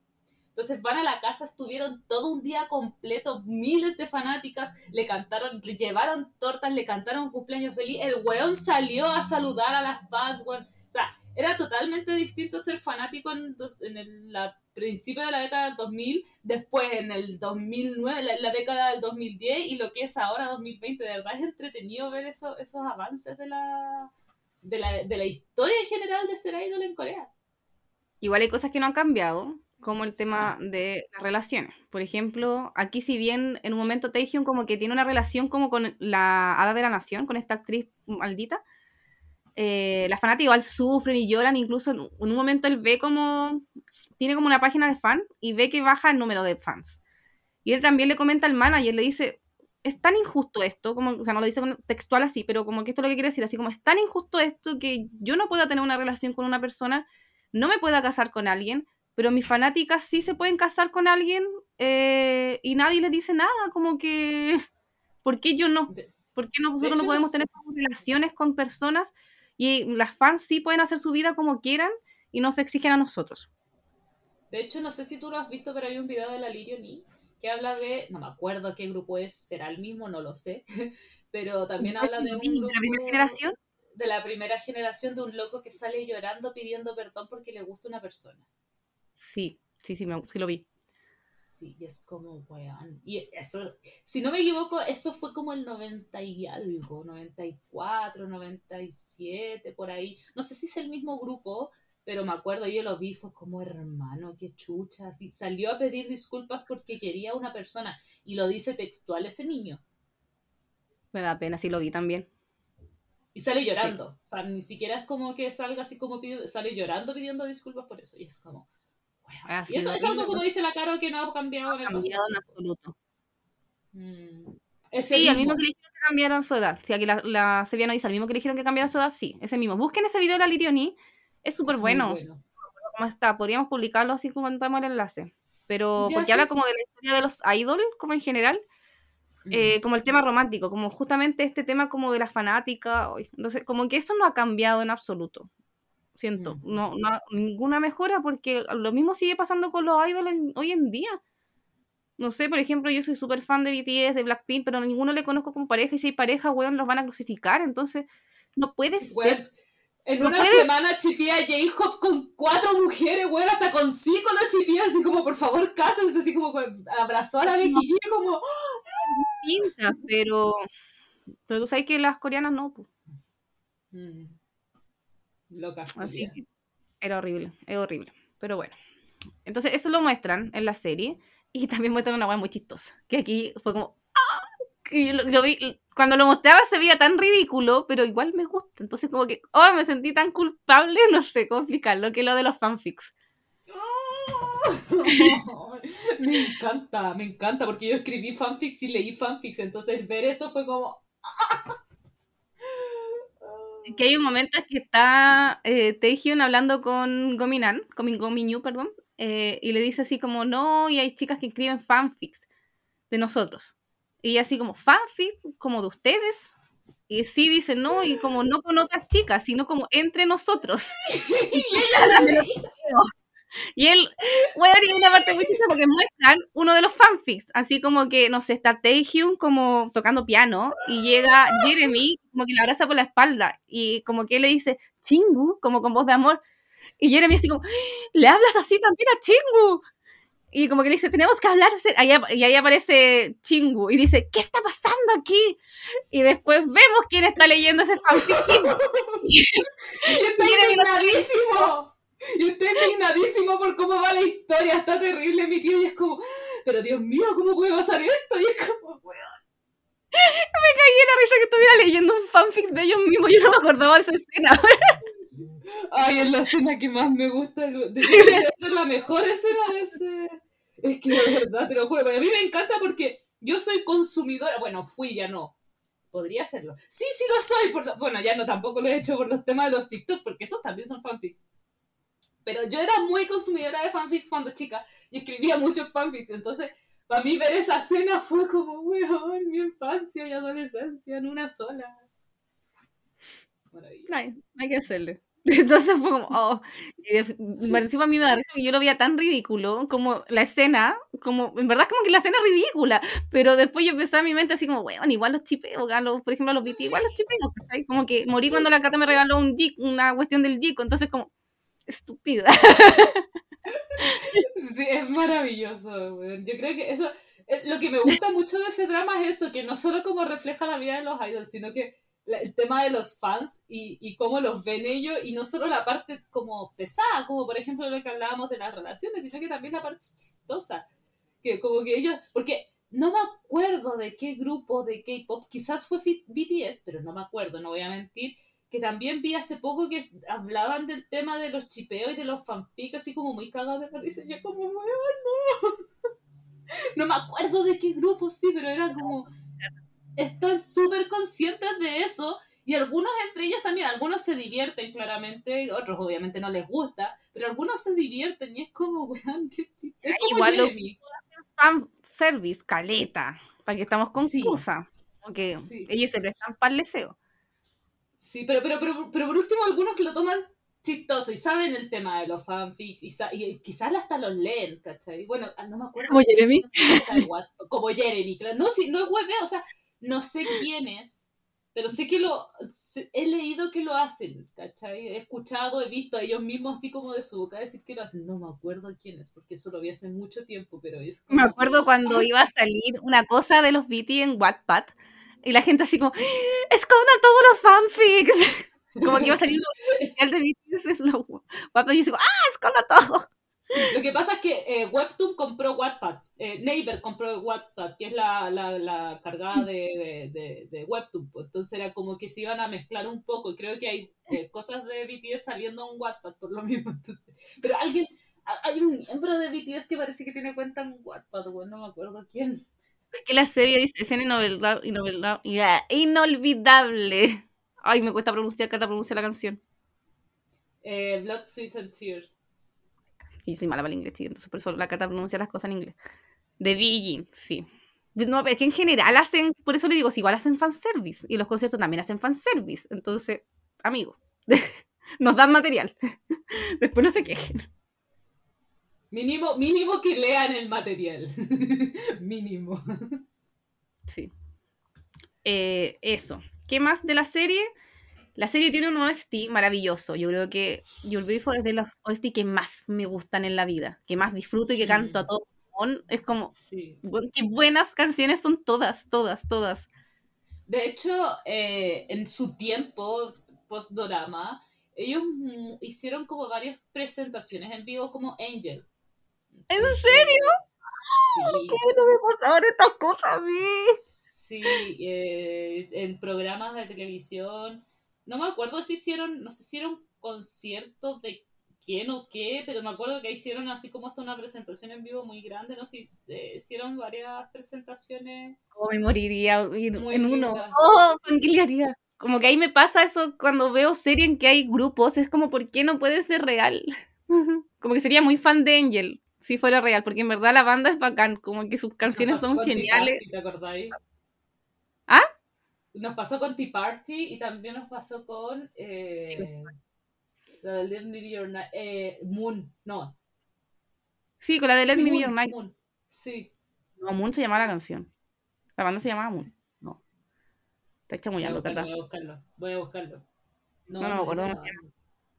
Entonces van a la casa, estuvieron todo un día completo, miles de fanáticas, le cantaron, le llevaron tortas, le cantaron cumpleaños feliz, el weón salió a saludar a las fans. O sea, era totalmente distinto ser fanático en, en el principio de la década del 2000, después en el 2009, la, la década del 2010 y lo que es ahora 2020. De verdad es entretenido ver eso, esos avances de la, de, la, de la historia en general de ser idol en Corea. Igual hay cosas que no han cambiado, como el tema de las relaciones. Por ejemplo, aquí si bien en un momento Taehyung como que tiene una relación como con la Hada de la Nación, con esta actriz maldita, eh, las fanáticas igual sufren y lloran, incluso en un momento él ve como, tiene como una página de fan y ve que baja el número de fans. Y él también le comenta al manager, le dice, es tan injusto esto, como, o sea, no lo dice textual así, pero como que esto es lo que quiere decir, así como es tan injusto esto que yo no pueda tener una relación con una persona, no me pueda casar con alguien, pero mis fanáticas sí se pueden casar con alguien eh, y nadie les dice nada, como que, <laughs> ¿por qué yo no? De- ¿Por qué nosotros no podemos tener relaciones con personas y las fans sí pueden hacer su vida como quieran y no se exigen a nosotros? De hecho, no sé si tú lo has visto, pero hay un video de la Lirio Ni que habla de, no me acuerdo qué grupo es, será el mismo, no lo sé, <laughs> pero también habla de un ¿De grupo la primera generación? de la primera generación de un loco que sale llorando pidiendo perdón porque le gusta una persona. Sí, sí, sí, me, sí lo vi. Sí, y es como, weón. Y eso, si no me equivoco, eso fue como el 90 y algo, 94, 97, por ahí. No sé si es el mismo grupo, pero me acuerdo, yo lo vi, fue como hermano, qué chucha. Así, salió a pedir disculpas porque quería una persona. Y lo dice textual ese niño. Me da pena, sí lo vi también. Y sale llorando. O sea, ni siquiera es como que salga así como pidiendo, sale llorando pidiendo disculpas por eso. Y es como, Y sí, eso es algo como dice la Caro que no ha cambiado en el cambiado en absoluto. Mm. Ese Sí, al mismo. que le dijeron que cambiaran su edad. Si aquí la, la Sevilla dice, al mismo que le dijeron que cambiara su edad, sí, ese mismo. Busquen ese video de la Lirioni, es súper muy bueno. ¿Cómo está? Podríamos publicarlo así como entramos el enlace. Pero Ya, porque sí, habla sí. como de la historia de los idols, como en general, Mm. eh, como el tema romántico, como justamente este tema como de la fanática. Entonces, como que eso no ha cambiado en absoluto. Siento, Mm. no, no ninguna mejora porque lo mismo sigue pasando con los idols en- hoy en día. No sé, por ejemplo, yo soy súper fan de BTS, de Blackpink, pero a ninguno le conozco como pareja y si hay pareja, weón, los van a crucificar. Entonces, no puede Weón, ser. en no una puedes- semana chipía a J-Hop con cuatro mujeres, weón, hasta con cinco lo chipía, así como, por favor, cásense, así como abrazó a la Becky como, distintas, pero, pero tú sabes que las coreanas no, pues. Mm. Loca. Así que era horrible, es horrible. Pero bueno. Entonces, eso lo muestran en la serie. Y <laughs> también muestran una weá muy chistosa. Que aquí fue como. ¡ah! Que yo lo, lo vi. Cuando lo mostraba se veía tan ridículo, pero igual me gusta. Entonces, como que. ¡Oh! Me sentí tan culpable. <laughs> No sé cómo explicarlo. Que lo de los fanfics. <laughs> me encanta, me encanta, porque yo escribí fanfics y leí fanfics, entonces ver eso fue como... Que hay un momento en que está eh, Taehyun hablando con Gominan, con Min- Gominyu, perdón, eh, y le dice así como, no, y hay chicas que escriben fanfics de nosotros. Y ella así como, fanfics, como de ustedes. Y sí dice, no, y como no con otras chicas, sino como entre nosotros. <laughs> y <laughs> él, bueno, y una parte muy chistosa porque muestran uno de los fanfics, así como que, no sé, está Taehyun como tocando piano y llega Jeremy como que le abraza por la espalda y como que él le dice, Chingu, como con voz de amor. Y Jeremy así como, ¿le hablas así también a Chingu? Y como que le dice, tenemos que hablarse. Ahí y ahí aparece Chingu y dice, ¿qué está pasando aquí? Y después vemos quién está leyendo ese fanfic. <laughs> ¡Y está indignadísimo! Y está indignadísimo por cómo va la historia, está terrible mi tío y es como, pero Dios mío, ¿cómo puede pasar esto? Y es como, weón. caí en la risa que estuviera leyendo un fanfic de ellos mismos. Yo no me acordaba de esa escena. Ay, es la escena que más me gusta. De de- <laughs> esa es la mejor escena de ese. Es que de verdad, te lo juro. A mí me encanta porque yo soy consumidora. Bueno, fui, ya no. Podría serlo. Sí, sí lo soy. Por lo- Bueno, ya no, tampoco lo he hecho por los temas de los TikTok, porque esos también son fanfics. Pero yo era muy consumidora de fanfics cuando chica y escribía muchos fanfics. Entonces, para mí ver esa escena fue como, weón, mi infancia y adolescencia en una sola. Maravilloso. No hay, que hacerle. <laughs> Entonces fue como, oh. Y encima a mí me da risa que yo lo veía tan ridículo, como la escena, como, en verdad como que la escena es ridícula, pero después yo empecé a mi mente así como, bueno, igual los chipeo, los- por ejemplo a los BT, igual los chipeo, ¿cachai? Como que morí cuando la Cata me regaló un Jig, una cuestión del Jig, entonces como, estúpida. Sí, es maravilloso. Yo creo que eso, eh, lo que me gusta mucho de ese drama es eso, que no solo como refleja la vida de los idols, sino que el tema de los fans y, y cómo los ven ellos, y no solo la parte como pesada, como por ejemplo lo que hablábamos de las relaciones, sino que también la parte chistosa, que como que ellos, porque no me acuerdo de qué grupo de K-pop, quizás fue BTS, pero no me acuerdo, no voy a mentir, que también vi hace poco que hablaban del tema de los chipeos y de los fanfics, así como muy cagados de la risa. y Yo como, weón, no. <laughs> No me acuerdo de qué grupo, sí, pero era como... Están súper conscientes de eso y algunos entre ellos también, algunos se divierten claramente, otros obviamente no les gusta, pero algunos se divierten y es como, weón, qué chiste. Es como Igual lo-. Fan service, caleta, para que estamos con Sí. excusa, porque Sí. ellos se prestan para el deseo. Sí, pero, pero, pero, pero por último algunos que lo toman chistoso y saben el tema de los fanfics y, y quizás hasta los leen, ¿cachai? Bueno, ah, no me acuerdo. Como Jeremy. <laughs> Como Jeremy, claro. No, sí, no es hueveo, o sea, no sé quién es, pero sé que lo, he leído que lo hacen, ¿cachai? He escuchado, he visto a ellos mismos así como de su boca decir que lo hacen. No me acuerdo quién es, porque eso lo vi hace mucho tiempo, pero es como... Me acuerdo cuando iba a salir una cosa de los BT en Wattpad y la gente así como, escondan todos los fanfics. <laughs> Como que iba a salir un especial de BTS en los Wattpad y yo digo, ¡ah, esconda todo! Lo que pasa es que eh, Webtoon compró Wattpad, eh, Naver compró Wattpad, que es la, la, la cargada de, de, de Webtoon. pues. Entonces era como que se iban a mezclar un poco. Y creo que hay eh, cosas de BTS saliendo en Wattpad por lo mismo. <laughs> Entonces, pero alguien, ha- hay un miembro de BTS que parece que tiene cuenta en Wattpad, güey, no me acuerdo quién. Que la serie dice escena inolvidable, inolvidable, inolvidable. Ay, me cuesta pronunciar, Cata pronuncia la canción. Eh, Blood, Sweat and Tears. Y yo soy mala para el inglés, sí, entonces por eso la Cata pronuncia las cosas en inglés. De Beijing, sí. No, es que en general hacen, por eso le digo, si igual hacen fanservice. Y los conciertos también hacen fanservice. Entonces, amigo, <laughs> nos dan material. <laughs> Después no se quejen. Mínimo, mínimo que lean el material. <laughs> mínimo. Sí. Eh, eso. ¿Qué más de la serie? La serie tiene un OST maravilloso. Yo creo que You're Beautiful es de los OST que más me gustan en la vida, que más disfruto y que canto a Mm. todo. Es como, Sí. qué buenas canciones son todas, todas, todas. De hecho, eh, en su tiempo post-dorama, ellos mm, hicieron como varias presentaciones en vivo como Angel. ¿En serio? Sí, no me pasaban estas cosas a mí? sí, eh, en programas de televisión. No me acuerdo si hicieron, no sé si hicieron conciertos de quién o qué, pero me acuerdo que hicieron así como hasta una presentación en vivo muy grande, no sé, si, eh, hicieron varias presentaciones. Oh, me moriría ir Muy en uno. Oh, tranquilizaría. Como que ahí me pasa eso cuando veo series en que hay grupos, es como, ¿por qué no puede ser real? <laughs> Como que sería muy fan de Angel si fuera real, porque en verdad la banda es bacán, como que sus canciones son geniales. Party, ¿Te acordáis? ¿Ah? Nos pasó con Tea Party y también nos pasó con eh, la de Let Me Be Your Night, eh, Moon, no. Sí, con la de Let Me Be Moon, Your Night. Moon, Sí. No, Moon se llamaba la canción. La banda se llamaba Moon. No. Está Voy a chamullando, voy a buscarlo. Voy a buscarlo. No, no me acuerdo cómo se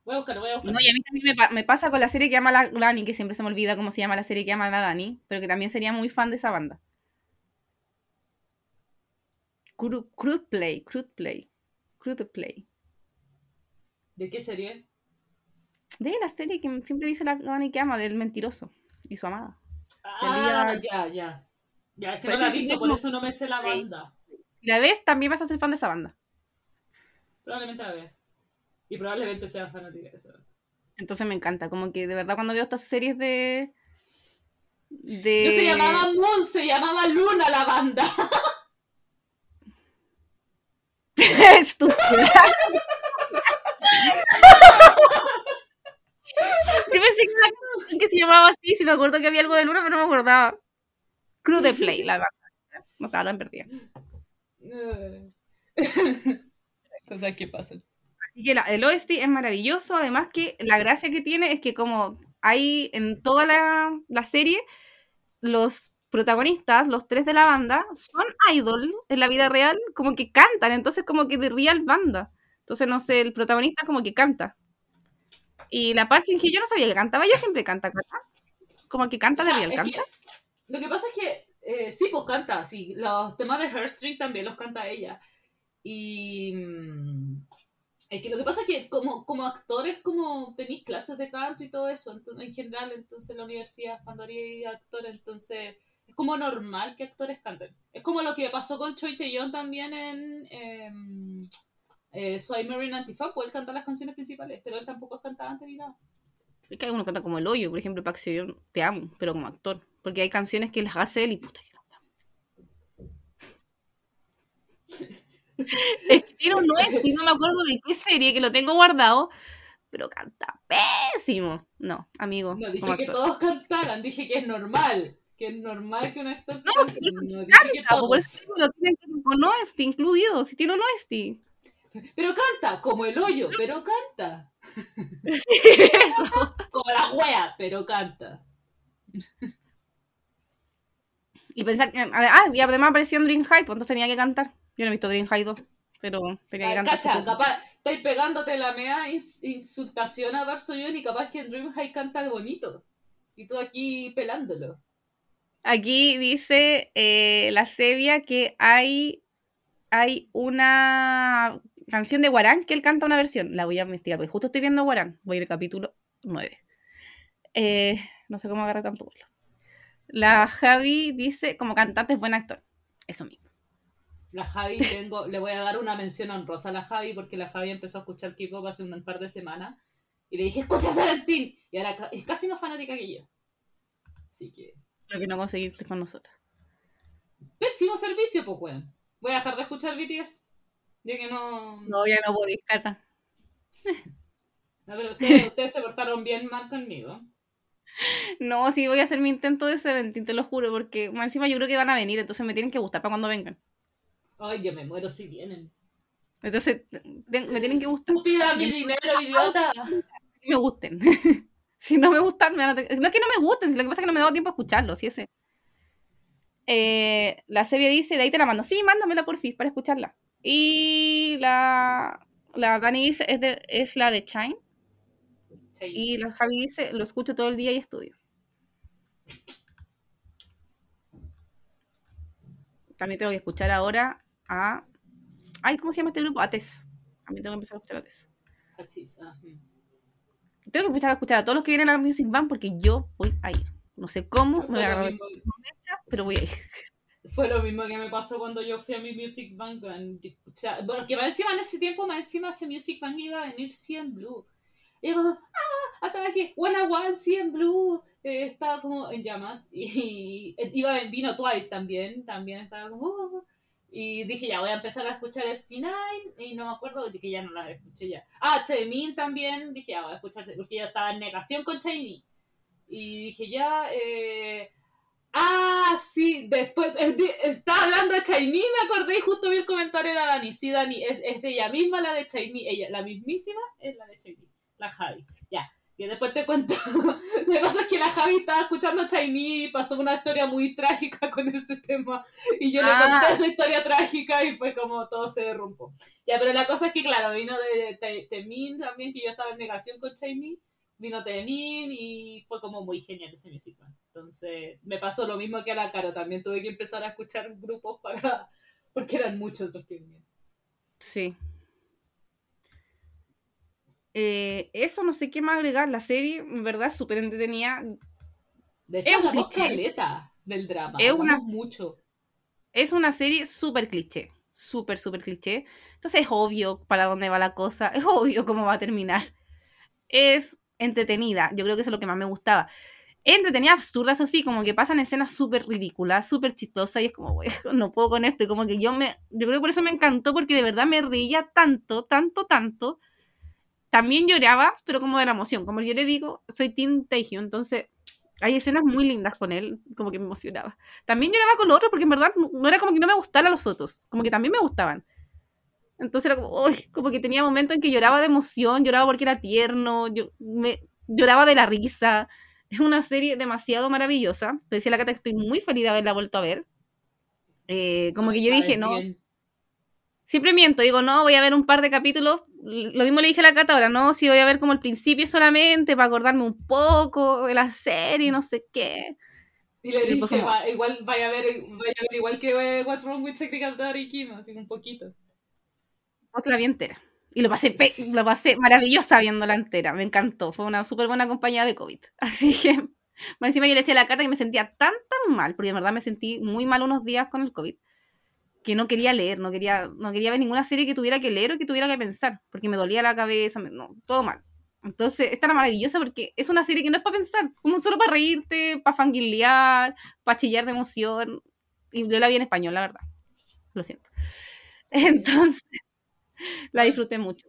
Voy a buscarlo, voy a buscarlo. No, y a mí también me, pa- me pasa con la serie que llama la Dani, que siempre se me olvida cómo se llama la serie que llama la Dani, pero que también sería muy fan de esa banda. Crude, Play, Crude Play, Crude Play. ¿De qué serie? De la serie que siempre dice la Dani que ama, del mentiroso y su amada. Ah, ya, ya. Ya, es que Pues no la he visto, por eso no me sé la banda. Si la ves, también vas a ser fan de esa banda. Probablemente la vea. Y probablemente sea fanática de esa. Entonces me encanta. Como que de verdad cuando veo estas series de. de... No se llamaba Moon, se llamaba Luna la banda. <laughs> Estúpida. Yo pensé que, era que se llamaba así, si me acuerdo que había algo de luna, pero no me acordaba. Crew de Play, la verdad. No estaba tan perdida. Cosas que pasan. Así que la- el OST es maravilloso, además que la gracia que tiene es que como hay en toda la, la serie, los protagonistas, los tres de la banda, son idol en la vida real, como que cantan, entonces como que de real banda. Entonces, no sé, el protagonista como que canta. Y la Park Shin-hye yo no sabía que cantaba, ella siempre canta, canta. Como que canta O de real, canta. que- lo que pasa es que eh, sí, pues canta, sí. Los temas de Heartstring también los canta ella. Y mm, es que lo que pasa es que como, como actores, como tenéis clases de canto y todo eso, entonces, en general, entonces en la universidad, cuando haría actor, entonces es como normal que actores canten. Es como lo que pasó con Choi Tae-yeon también en em, eh, Soy Marine Antifa, pues él canta las canciones principales, pero él tampoco es cantante ni nada. Es que uno canta como el hoyo, por ejemplo, Park Seo-yeon, te amo, pero como actor. Porque hay canciones que las hace él y puta que canta. <laughs> Es que tiene un OST, no me acuerdo de qué serie, que lo tengo guardado, pero canta pésimo. No, amigo. No dije que todos cantaran, dije que es normal. Que es normal que un actor No, cante. No dije que Canta, por todos. eso lo tienen con OST incluido, si tiene un OST. Pero canta, como el hoyo, pero canta. <laughs> Eso. Como la wea, pero canta. Y pensar que. Ah, y además apareció en Dream High, pues entonces tenía que cantar. Yo no he visto Dream High 2, pero tenía que cacha, capaz, estáis pegándote la mea ins- insultación a Barso y capaz que en Dream High canta bonito. Y tú aquí pelándolo. Aquí dice eh, la Sevia que hay, hay una canción de Guarán que él canta una versión. La voy a investigar, porque justo estoy viendo Guarán. Voy al capítulo 9. Eh, no sé cómo agarra tanto vuelo. La Javi dice, como cantante es buen actor. Eso mismo. La Javi, tengo, le voy a dar una mención honrosa a la Javi porque la Javi empezó a escuchar K-pop hace un par de semanas. Y le dije, escucha Seventeen. Y ahora es casi más fanática que yo. Así que. Lo que no conseguiste con nosotros. Pésimo servicio, pues, weón. Voy a dejar de escuchar BTS. Ya que no. No, ya no podéis, Cata. No, pero ustedes, ustedes se portaron bien mal conmigo. No, sí, voy a hacer mi intento de Seventeen, te lo juro, porque más encima yo creo que van a venir, entonces me tienen que gustar para cuando vengan. Ay, yo me muero si vienen. Entonces, me tienen que gustar. Estúpida, mi dinero, idiota. me gusten. <laughs> si no me gustan, me van a no es que no me gusten, si lo que pasa es que no me he dado tiempo a escucharlos, sí ese. Eh, la Sevia dice, de ahí te la mando. Sí, mándamela por fin para escucharla. Y la, la Dani dice, es, de- es la de Chime. Sí. Y la Javi dice, lo escucho todo el día y estudio. También tengo que escuchar ahora a... Ay, ¿cómo se llama este grupo? Ates. También tengo que empezar a escuchar a Ates. Achis, ah, mm. Tengo que empezar a escuchar a todos los que vienen a la Music Band porque yo voy a ir. No sé cómo, me voy a agarrar pero voy a ir. <laughs> fue lo mismo que me pasó cuando yo fui a mi Music Bank. Bueno, que más encima en ese tiempo, más encima ese Music Bank iba a venir 100 Blue. Y yo como, ah, hasta aquí, One a One, 100 Blue. Eh, estaba como en llamas. <laughs> Y, iba, vino Twice también, también estaba como, "Oh". Y dije, ya voy a empezar a escuchar Spinine. Y no me acuerdo de que ya no la escuché ya. Ah, Chemin también. Dije, ya voy a escuchar, porque yo estaba en negación con Chainee. Y dije, ya, eh... Ah, sí, después, estaba hablando de Chainee, me acordé y justo vi el comentario de la Dani. Sí, Dani, es, es ella misma la de Chainee, ella, la mismísima es la de Chainee, la Javi. Ya, y después te cuento. <laughs> Que pasa es que la Javi estaba escuchando Chainee y pasó una historia muy trágica con ese tema. Y yo le Ah. conté esa historia trágica y fue como todo se derrumbó. Ya, pero la cosa es que, claro, vino de Te- Temin también, que yo estaba en negación con Chainee vino Temin y fue como muy genial ese musical. Entonces, me pasó lo mismo que a la Caro, también tuve que empezar a escuchar grupos para <laughs> porque eran muchos los que venían. Sí. Eh, eso no sé qué más agregar. La serie, en verdad, es súper entretenida. De hecho, Es un hablamos cliché. caleta del drama, Es una- mucho. Es una serie súper cliché. súper, súper cliché. Entonces es obvio para dónde va la cosa, <laughs> es obvio cómo va a terminar. Es entretenida, yo creo que eso es lo que más me gustaba. Entretenida, absurda, eso sí, como que pasan escenas súper ridículas, súper chistosas, y es como, <laughs> güey, no puedo con esto, y como que yo me, yo creo que por eso me encantó, porque de verdad me reía tanto, tanto, tanto. También lloraba, pero como de la emoción, como yo le digo, soy Tim Taehyo, entonces hay escenas muy lindas con él, como que me emocionaba. También lloraba con los otros, porque en verdad no era como que no me gustaran los otros, como que también me gustaban. Entonces era como, uy, como que tenía momentos en que lloraba de emoción, lloraba porque era tierno, yo, me, lloraba de la risa. Es una serie demasiado maravillosa. Te decía la Cata que estoy muy feliz de haberla vuelto a ver. Eh, como que yo dije, no, siempre miento, digo, no, voy a ver un par de capítulos. Lo mismo le dije a la Cata ahora, no, si voy a ver como el principio solamente para acordarme un poco de la serie, no sé qué. Y le dije, va, igual vaya a ver, vaya a ver igual que eh, What's Wrong with Technical Daddy Kim, así un poquito. Pues la vi entera. Y lo pasé, lo pasé maravillosa viéndola entera. Me encantó. Fue una súper buena compañía de COVID. <laughs> Así que, más encima yo le decía a la Cata que me sentía tan, tan mal, porque de verdad me sentí muy mal unos días con el COVID, que no quería leer, no quería, no quería ver ninguna serie que tuviera que leer o que tuviera que pensar, porque me dolía la cabeza, no, todo mal. Entonces, esta era maravillosa porque es una serie que no es para pensar, como solo para reírte, para fangirlear, para chillar de emoción. Y yo la vi en español, la verdad. Lo siento. <laughs> Entonces, la disfruté mucho.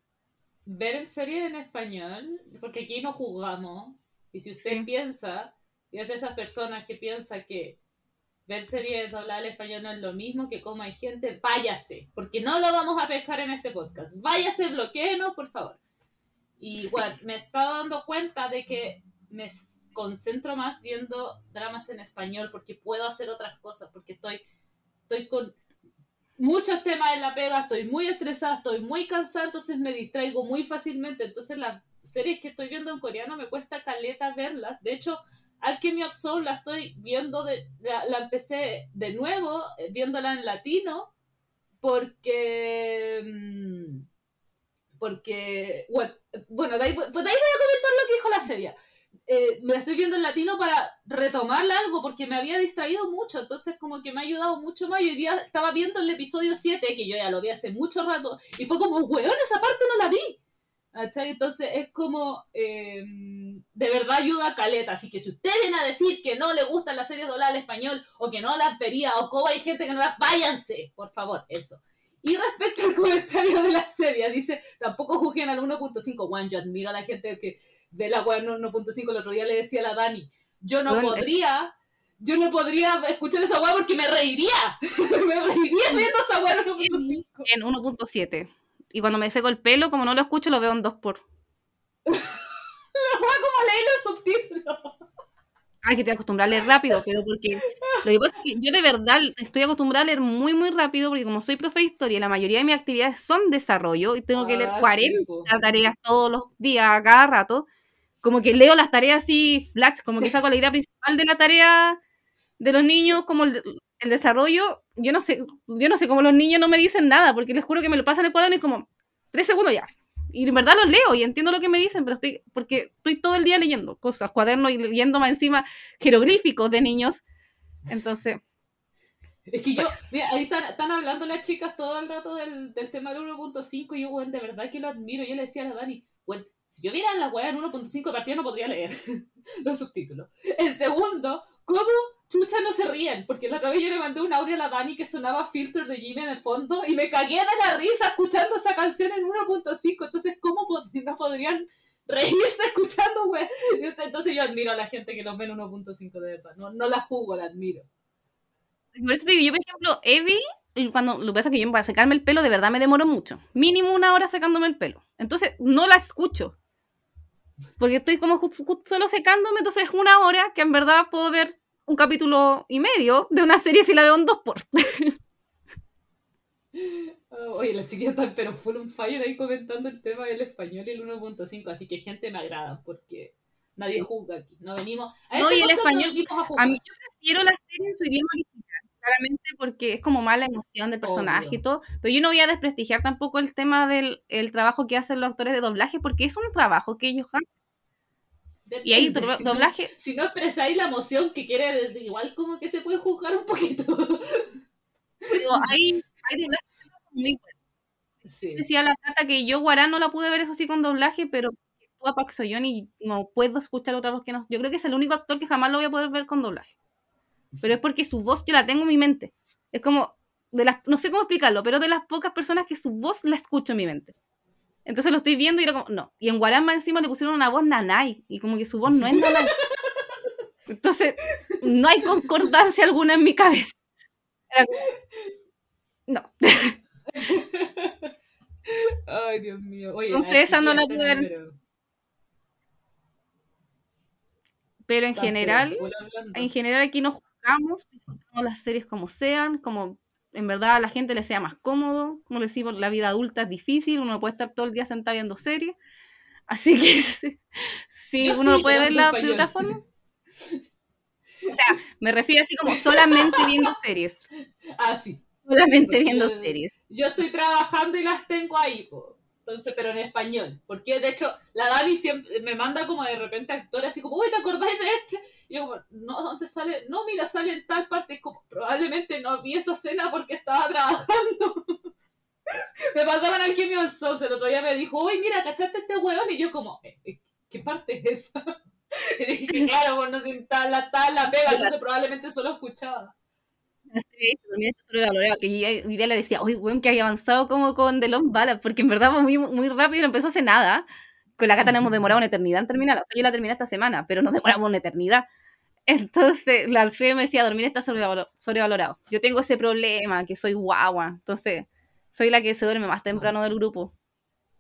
Ver series en español, porque aquí no jugamos, y si usted piensa, y es de esas personas que piensa que ver series dobladas al español no es lo mismo que como hay gente, váyase, porque no lo vamos a pescar en este podcast. Váyase, bloqueenos, por favor. Y bueno, me he estado dando cuenta de que me concentro más viendo dramas en español porque puedo hacer otras cosas, porque estoy, estoy con muchos temas en la pega, estoy muy estresada, estoy muy cansada, entonces me distraigo muy fácilmente. Entonces las series que estoy viendo en coreano me cuesta caleta verlas. De hecho, Alchemy of Soul la estoy viendo, de, la, empecé de nuevo, eh, viéndola en latino, porque... Mm, porque, bueno, de ahí, pues de ahí voy a comentar lo que dijo la serie. Eh, me la estoy viendo en latino para retomarla algo, porque me había distraído mucho, entonces como que me ha ayudado mucho más. Y hoy día estaba viendo el episodio 7, que yo ya lo vi hace mucho rato, y fue como, weón, esa parte no la vi. Entonces es como, em, de verdad ayuda a Caleta. Así que si usted viene a decir que no le gustan las series dobladas al español, o que no las vería, o como hay gente que no las, váyanse, por favor, eso. Y respecto al comentario de la serie, dice, tampoco juzguen al 1.5. Juan, yo admiro a la gente que de la web 1.5, el otro día le decía a la Dani, yo no podría, yo no podría escuchar esa web porque me reiría, <laughs> me reiría viendo esa web 1.5. En 1.7. Y cuando me seco el pelo, como no lo escucho, lo veo en 2 por. <laughs> la como leí los subtítulos. Ay, que estoy acostumbrada a leer rápido, pero porque lo que pasa es que yo de verdad estoy acostumbrada a leer muy, muy rápido, porque como soy profe de historia, la mayoría de mis actividades son desarrollo y tengo que leer 40 ah, tareas todos los días, a cada rato como que leo las tareas así flash, como que saco la idea principal de la tarea de los niños, como el, desarrollo, yo no sé, yo no sé cómo los niños no me dicen nada, porque les juro que me lo pasan el cuaderno y como tres segundos ya. Y en verdad los leo y entiendo lo que me dicen, pero estoy, porque estoy todo el día leyendo cosas, cuadernos y leyendo más encima jeroglíficos de niños. Entonces. Es que yo, pues. mira, ahí están, hablando las chicas todo el rato del, del tema del 1.5 y yo, bueno, de verdad que lo admiro. Yo le decía a la Dani, bueno, si yo viera la weá en 1.5 de partida no podría leer <laughs> los subtítulos. El segundo, ¿cómo chucha no se ríen? Porque la otra vez yo le mandé un audio a la Dani que sonaba Filter de Jimmy en el fondo y me cagué de la risa escuchando esa canción en 1.5. Entonces, ¿cómo <laughs> no podrían reírse escuchando, weá? Entonces yo admiro a la gente que los ve en 1.5 de verdad. No, no la jugo, la admiro. Por eso digo, yo por ejemplo, Evie, cuando lo que pasa es que yo para secarme el pelo de verdad me demoro mucho. Mínimo una hora secándome el pelo. Entonces no la escucho. Porque estoy como solo secándome, entonces es una hora que en verdad puedo ver un capítulo y medio de una serie si la veo en dos por. oye, las chiquillas están pero full un fire ahí comentando el tema del español y el 1.5, así que gente me agrada porque nadie juzga aquí. No venimos a No, y el español, a, mí yo prefiero la serie en su idioma claramente porque es como mala emoción del personaje y todo, pero yo no voy a desprestigiar tampoco el tema del el trabajo que hacen los actores de doblaje, porque es un trabajo que ellos hacen. Y ahí <laughs> doblaje... si no expresáis la emoción que quiere, igual como que se puede juzgar un poquito. hay, hay doblajes muy buena. Sí. Decía la Tata que yo Guarán no la pude ver eso sí con doblaje, pero actúa Park Soyeon y no puedo escuchar otra voz que no. Yo creo que es el único actor que jamás lo voy a poder ver con doblaje. Pero es porque su voz yo la tengo en mi mente. Es como de las no sé cómo explicarlo, pero de las pocas personas que su voz la escucho en mi mente. Entonces lo estoy viendo y era como, no. Y en Guarán más encima le pusieron una voz nanay. Y como que su voz no es nanay. <laughs> Entonces, no hay concordancia alguna en mi cabeza. Era como, no. <laughs> Ay, Dios mío. Oye, Entonces, esa no la ver. número. Pero en pero general, en general aquí nos jugamos, disfrutamos las series como sean, como en verdad a la gente le sea más cómodo, como le decimos, la vida adulta es difícil, uno no puede estar todo el día sentado viendo series, así que <laughs> sí, sí, Yo uno sí, puede pero ver en la español. de otra forma. <laughs> O sea, me refiero así como solamente viendo series, <laughs> Ah, sí. solamente Porque viendo yo- series. Yo estoy trabajando y las tengo ahí, po. Entonces, pero en español. Porque de hecho, la Dani siempre me manda como de repente actores así como, uy, ¿te acordáis de este? Y yo como, no, ¿dónde sale? No, mira, sale en tal parte. Es como, probablemente no vi esa escena porque estaba trabajando. <laughs> me pasó con Alquimia del Sol. El otro día me dijo, uy, mira, ¿cachaste este hueón? Y yo como, "Eh, eh, ¿qué parte es esa? <laughs> y dije, claro, pues no sé, está la, está la pega, entonces probablemente solo escuchaba. <laughs> Serie también está sobrevalorada, que yo hoy día le decía, oye, weón, que haya avanzado como con The Long Ballad, porque en verdad fue muy, muy rápido y no empezó hace nada. Con la gata nos hemos demorado una eternidad en terminar. O sea, yo la terminé esta semana, pero nos demoramos una eternidad. Entonces, la Alfredo me decía, dormir está sobrevalo- sobrevalorado. Yo tengo ese problema, que soy guagua. Entonces, soy la que se duerme más temprano del grupo.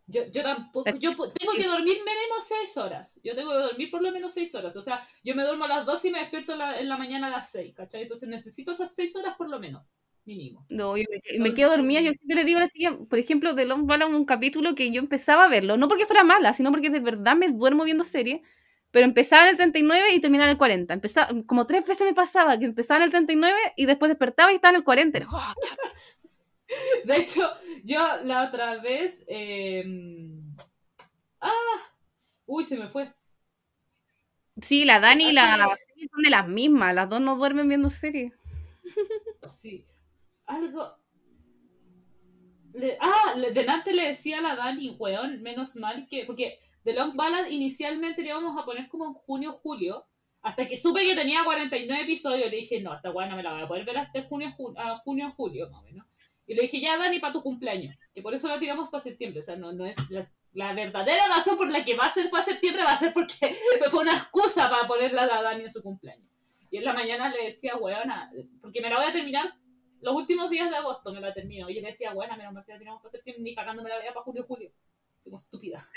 Yo, yo tampoco, yo tengo que dormir mínimo seis horas. Yo tengo que dormir por lo menos seis horas. O sea, yo me duermo a las 2 y me despierto la- en la mañana a las 6, ¿cachai? Entonces necesito esas seis horas por lo menos, mínimo. No, yo me, me Entonces- quedo dormida. Yo siempre le digo a la chiquilla, por ejemplo, de Long Ballad, un capítulo que yo empezaba a verlo, no porque fuera mala, sino porque de verdad me duermo viendo serie. Pero empezaba en el 39 y terminaba en el 40. Empezaba, como tres veces me pasaba que empezaba en el 39 y después despertaba y estaba en el 40. Era, "Oh, chata". <laughs> De hecho, yo la otra vez... eh, Ah, uy, se me fue. Sí, la Dani y la Aquí- Celia son de las mismas. Las dos no duermen viendo series. <laughs> Sí. Algo... Le- ah, le- delante le decía a la Dani, weón, menos mal que... Porque The Long Ballad inicialmente le íbamos a poner como en junio, julio. Hasta que supe que tenía 49 episodios, le dije, no, esta weá no me la voy a poder ver hasta junio, ju- a junio, julio, más o menos. Y le dije, ya, Dani, para tu cumpleaños. Que por eso la tiramos para septiembre. O sea, no, no es la, la verdadera razón por la que va a ser para septiembre, va a ser porque <laughs> fue una excusa para ponerla a Dani en su cumpleaños. Y en la mañana le decía, weona, porque me la voy a terminar los últimos días de agosto, me la termino. Y yo le decía, bueno, menos mal que la tiramos para septiembre, ni cagándome la veía para julio, julio. Como estúpida.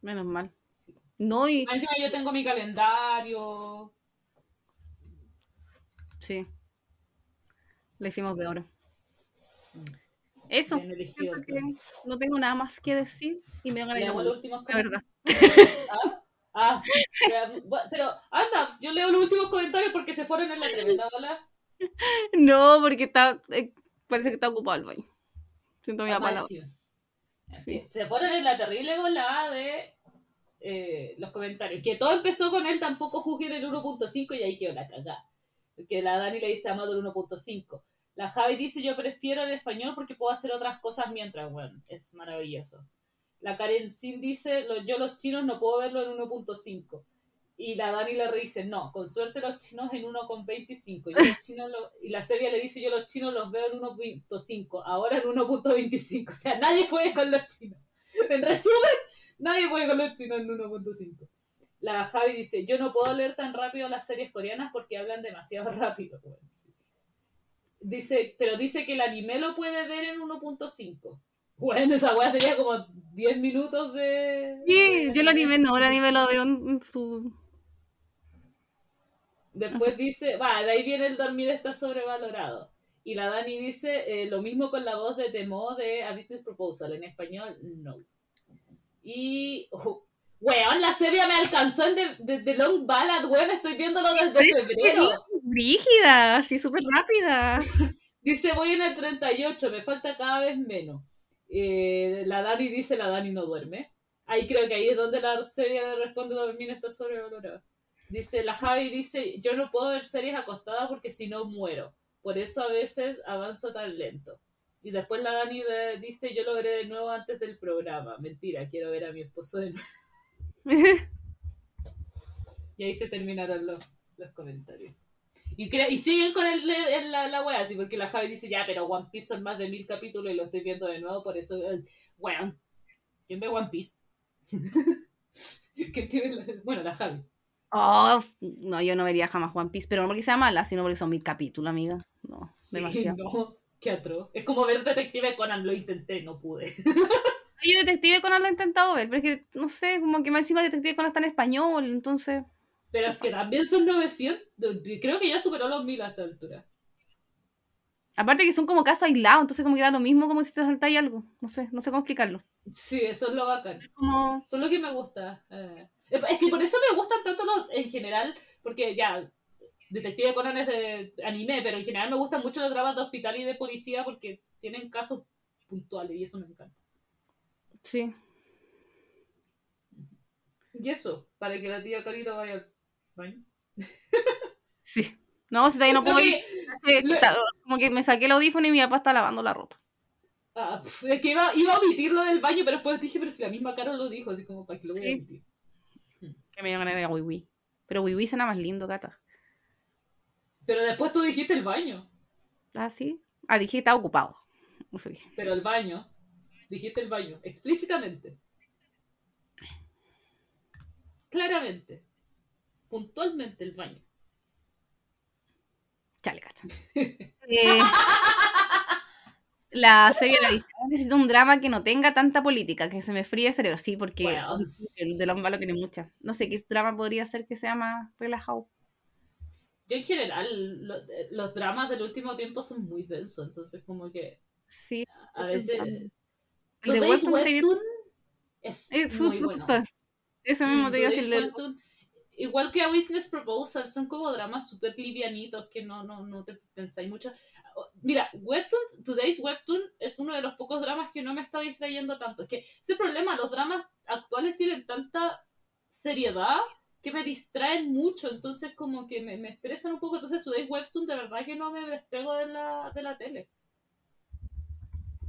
Menos mal. Sí. No, y. Encima yo tengo mi calendario. Sí. Le hicimos de oro. Eso. no tengo nada más que decir y me van a ir los últimos La verdad. <laughs> ¿Ah? Ah, pero anda, yo leo los últimos comentarios porque se fueron en la tremenda ola. <laughs> No, porque está. eh, parece que está ocupado el baño. Siento mi palabra. sí. Sí. Se fueron en la terrible volada de eh, los comentarios. Que todo empezó con él, tampoco juzguen el 1.5 y ahí quedó la cagada. Que la Dani le dice amado el 1.5. La Javi dice yo prefiero el español porque puedo hacer otras cosas mientras, bueno, es maravilloso. La Karen Sin dice, "Lo- yo los chinos no puedo verlo en 1.5. Y la Dani le dice, no, con suerte los chinos en 1.25. Yo los <laughs> chinos lo- Y la Sevilla le dice, yo los chinos los veo en 1.5, ahora en 1.25. <laughs> O sea, nadie puede con los chinos. En resumen, nadie puede con los chinos en 1.5. La Javi dice, yo no puedo leer tan rápido las series coreanas porque hablan demasiado <laughs> rápido. Bueno, sí. Dice, pero dice que el anime lo puede ver en 1.5. Bueno, esa weá sería como 10 minutos de... Sí, de yo el anime no, el anime lo veo en su. Después dice, va, de ahí viene el dormir está sobrevalorado. Y la Dani dice eh, lo mismo con la voz de Temo de A Business Proposal. En español, no. Y. oh, weón, la serie me alcanzó en The, The- The Long Ballad, weón, estoy viéndolo desde febrero. Rígida, así súper rápida. <laughs> Dice, voy en el 38, me falta cada vez menos. Eh, la Dani dice, la Dani no duerme. Ahí creo que ahí es donde la serie le responde, dormir está sobrevalorado. Dice, la Javi dice, yo no puedo ver series acostada porque si no muero. Por eso a veces avanzo tan lento. Y después la Dani dice, yo lo veré de nuevo antes del programa. Mentira, quiero ver a mi esposo de nuevo. <laughs> Y ahí se terminaron los, los comentarios. Y, cre- y siguen con el, el- la, la wea así, porque la Javi dice, ya, pero One Piece son más de mil capítulos y lo estoy viendo de nuevo, por eso, weón, ¿quién ve One Piece? <laughs> ¿Quién tiene la- Bueno, la Javi. Oh, no, yo no vería jamás One Piece, pero no porque sea mala, sino porque son mil capítulos, amiga. No, Sí, demasiado. <laughs> no, qué atroz. Es como ver Detective Conan, lo intenté, no pude. Yo Detective Conan lo he intentado ver, pero es que, no sé, como que más encima Detective Conan está en español, entonces... Pero es que también son 900, creo que ya superó los mil a esta altura. Aparte que son como casos aislados, entonces como que da lo mismo como si te saltáis algo. No sé, no sé cómo explicarlo. Sí, eso es lo bacán. Como... Son lo que me gusta. eh. Es que por eso me gustan tanto los, en general, porque ya, Detective Conan es de anime, pero en general me gustan mucho los dramas de hospital y de policía porque tienen casos puntuales y eso me encanta. Sí. Y eso, para que la tía Carito vaya al baño. Sí. No, si todavía no puedo ir. que- está- como que me saqué el audífono y mi papá está lavando la ropa. ah, es que iba, iba a omitir lo del baño, pero después dije, pero si la misma cara lo dijo, así como para que lo voy a omitir. Que me dio ganas de a Wiwi. Pero Wiwi suena más lindo, gata. Pero después tú dijiste el baño. Ah, sí. Ah, dije que estaba ocupado. No sé qué. Pero el baño. Dijiste el baño. Explícitamente. Claramente. Puntualmente el baño. Chale, gata. <laughs> Eh, la serie la dice, necesito un drama que no tenga tanta política, que se me fríe el cerebro. Sí, porque Bueno, el de los malos tiene mucha. No sé qué drama podría ser que sea más relajado. Yo en general, lo- los dramas del último tiempo son muy densos, entonces como que Sí. a veces... El de Webtoon es es muy bueno. <laughs> Ese mismo Mm, te digo, el de- Igual que a Business Proposal, son como dramas súper livianitos que no, no, no te pensáis mucho. Mira, Webtoon, Today's Webtoon es uno de los pocos dramas que no me está distrayendo tanto. Es que ese problema, los dramas actuales tienen tanta seriedad que me distraen mucho, entonces como que me, me estresan un poco. Entonces Today's Webtoon de verdad que no me despego de la, de la tele.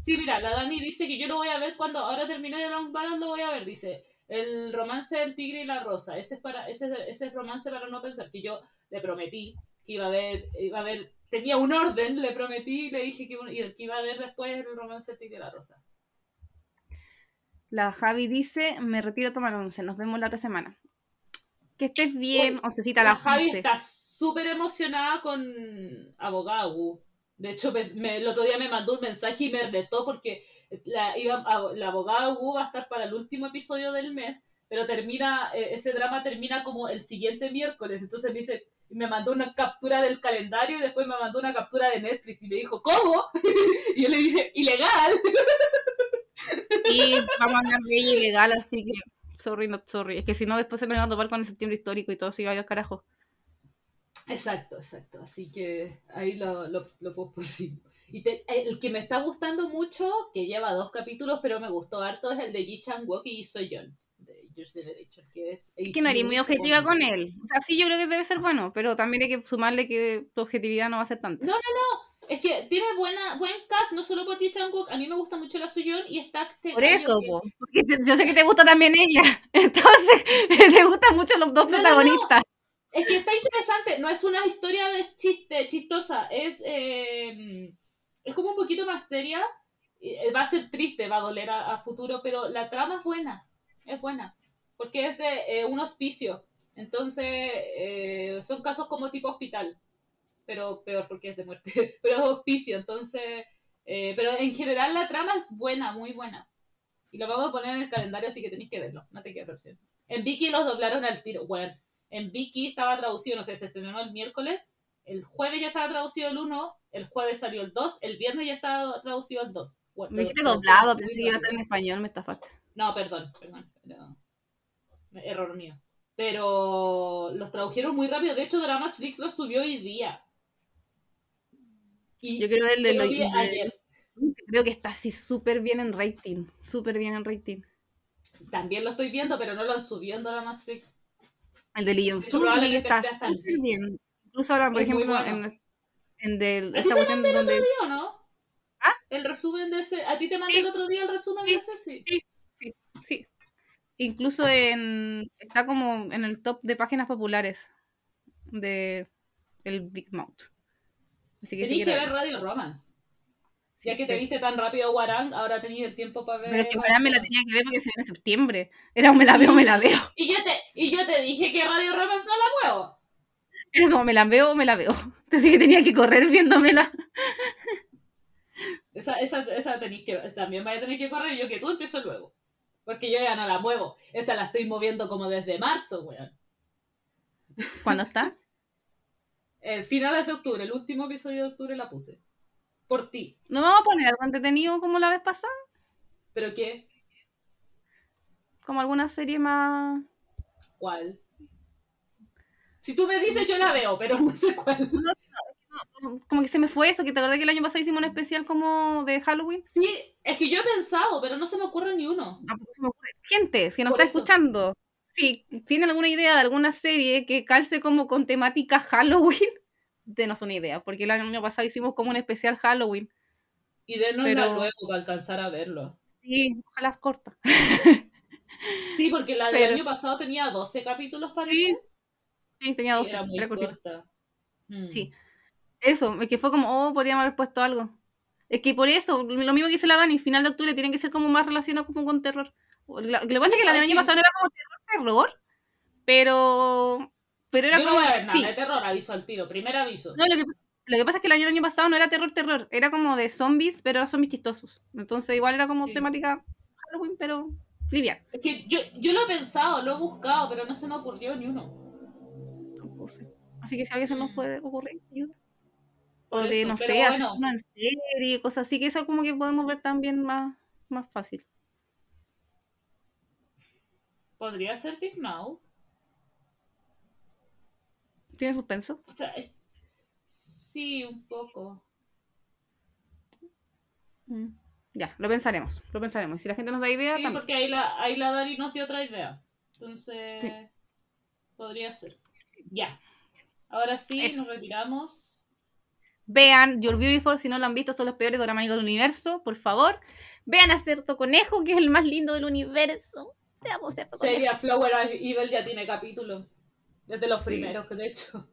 Sí, mira, la Dani dice que yo lo voy a ver cuando ahora termine de Long Balance, lo voy a ver, dice. El romance del tigre y la rosa, ese es para ese, es- ese es romance para no pensar que yo le prometí que iba a ver, iba a ver, tenía un orden, le prometí, le dije que, y que iba a ver después el romance del tigre y la rosa. La Javi dice, me retiro a tomar once, nos vemos la otra semana. Que estés bien, oncecita La las Javi 11. está súper emocionada con Abogado. De hecho, me- me- el otro día me mandó un mensaje y me retó porque la, iba, a- la abogada Wu va a estar para el último episodio del mes, pero termina, eh, ese drama termina como el siguiente miércoles. Entonces me dice, me mandó una captura del calendario y después me mandó una captura de Netflix y me dijo, ¿cómo? <laughs> y yo le dije, ilegal. Y vamos a hablar de ella ilegal, así que sorry, not sorry. Es que si no, después se me va a topar con el septiembre histórico y todo se iba a ir al carajo. Exacto, exacto. Así que ahí lo, lo, lo pospusimos. Y te- el que me está gustando mucho, que lleva dos capítulos, pero me gustó harto, es el de Ji Chang-wook y Soyeon, de Your Generation, que es... Que no eres muy objetiva con él. O sea, sí, yo creo que debe ser bueno, pero también hay que sumarle que tu objetividad no va a ser tanta. No, Es que tiene buena, buen cast, no solo por Ji Chang-wook, a mí me gusta mucho la Soyeon y está... este Por eso, que- po. Porque te- yo sé que te gusta también ella. <laughs> Entonces, <laughs> te gustan mucho los dos No, no, no. protagonistas. Es que está interesante, no es una historia de chiste, chistosa, es, eh, es como un poquito más seria, eh, va a ser triste, va a doler a, a futuro, pero la trama es buena, es buena, porque es de eh, un hospicio, entonces eh, son casos como tipo hospital, pero peor porque es de muerte, <laughs> pero es hospicio, entonces, eh, pero en general la trama es buena, muy buena, y lo vamos a poner en el calendario, así que tenéis que verlo, no te queda opción. En Vicky los doblaron al tiro, bueno. En Vicky estaba traducido, no sé, se estrenó el miércoles, el jueves ya estaba traducido el 1, el jueves salió el 2, el viernes ya estaba traducido el 2. Bueno, Me dijiste doblado, pensé que iba a estar en español, me estafaste. No, perdón, perdón. no. Error mío. Pero los tradujeron muy rápido. De hecho, Dramas Flix los subió hoy día. Y Yo quiero ver el de yo lo vi ayer. Creo que está así súper bien en rating. Súper bien en rating. También lo estoy viendo, pero no lo han subido en Dramas Flix. El de Leon probablemente está súper bien. Incluso ahora, por Es ejemplo, bueno. en, en del, ¿A ti esta te cuestión donde. ¿Sí o no? ¿Ah? el resumen de ese. ¿A ti te mandé Sí. el otro día el resumen Sí. de ese? Sí. Sí. Incluso en, está como en el top de páginas populares de el Big Mouth. Así que sí Tenís que quiero ver. Radio Romance. Ya que Sí. te viste tan rápido Warang, ahora tenés el tiempo para ver. Pero es que ahora me la tenía que ver porque se viene en septiembre. Era un me la veo, me la veo. Y yo te, y yo te dije que Radio Romance no la muevo. Era como me la veo, me la veo. <laughs> Así que tenía que correr viéndomela. Esa, esa, esa tenés que, también vaya a tener que correr. Yo que tú empiezo luego. Porque yo ya no la muevo. Esa la estoy moviendo como desde marzo, weón. ¿Cuándo está? <laughs> El finales de octubre, el último episodio de octubre la puse. Por ti. ¿No vamos a poner algo entretenido como la vez pasada? ¿Pero qué? Como alguna serie más. ¿Cuál? Si tú me dices, yo la veo, pero no sé cuál. Como que se me fue eso, que te acordás que el año pasado hicimos un especial como de Halloween. Sí, es que yo he pensado, pero no se me ocurre ni uno. Ah, se me ocurre. Gente, si nos Por está eso. escuchando, si tiene alguna idea de alguna serie que calce como con temática Halloween, <laughs> denos una idea, porque el año pasado hicimos como un especial Halloween. Y denos Pero- luego para alcanzar a verlo. Sí, ojalá corta. Sí, porque la del Pero- año pasado tenía 12 capítulos, parece. Sí, Sí, tenía Sí, 12, era muy era cortita. corta. Mm. Sí. Eso, es que fue como, oh, podríamos haber puesto algo. Es que por eso, lo mismo que dice la Dani, final de octubre tienen que ser como más relacionado como con terror. Lo, lo que pasa Sí, es que la del año pasado no era como terror, terror, pero, pero era Yo no como, voy a ver nada sí. de terror, aviso al tiro. Primer aviso. No, lo que, lo que pasa es que el año, el año pasado no era terror, terror, era como de zombies, pero eran zombies chistosos. Entonces igual era como Sí. temática Halloween, pero liviana. Es que yo, yo lo he pensado, lo he buscado, pero no se me ocurrió ni uno. Así que si a alguien se nos Mm. puede ocurrir, ayuda. O de, no sé, bueno. en serie, cosas así, que eso como que podemos ver también más, más fácil. Podría ser Big Mouth. ¿Tiene suspenso? O sea, sí, un poco. Mm. Ya, lo pensaremos, lo pensaremos. Y si la gente nos da idea, Sí, también. porque ahí la, ahí la Dani nos dio otra idea. Entonces, Sí. podría ser. Ya. Ahora sí, Eso. nos retiramos. Vean Your Beautiful, si no lo han visto, son los peores dramas del universo, por favor. Vean a Cerdo Conejo, que es el más lindo del universo. Te amo, Conejo. Seria Flower Evil ya tiene capítulo. Desde los primeros, que de hecho.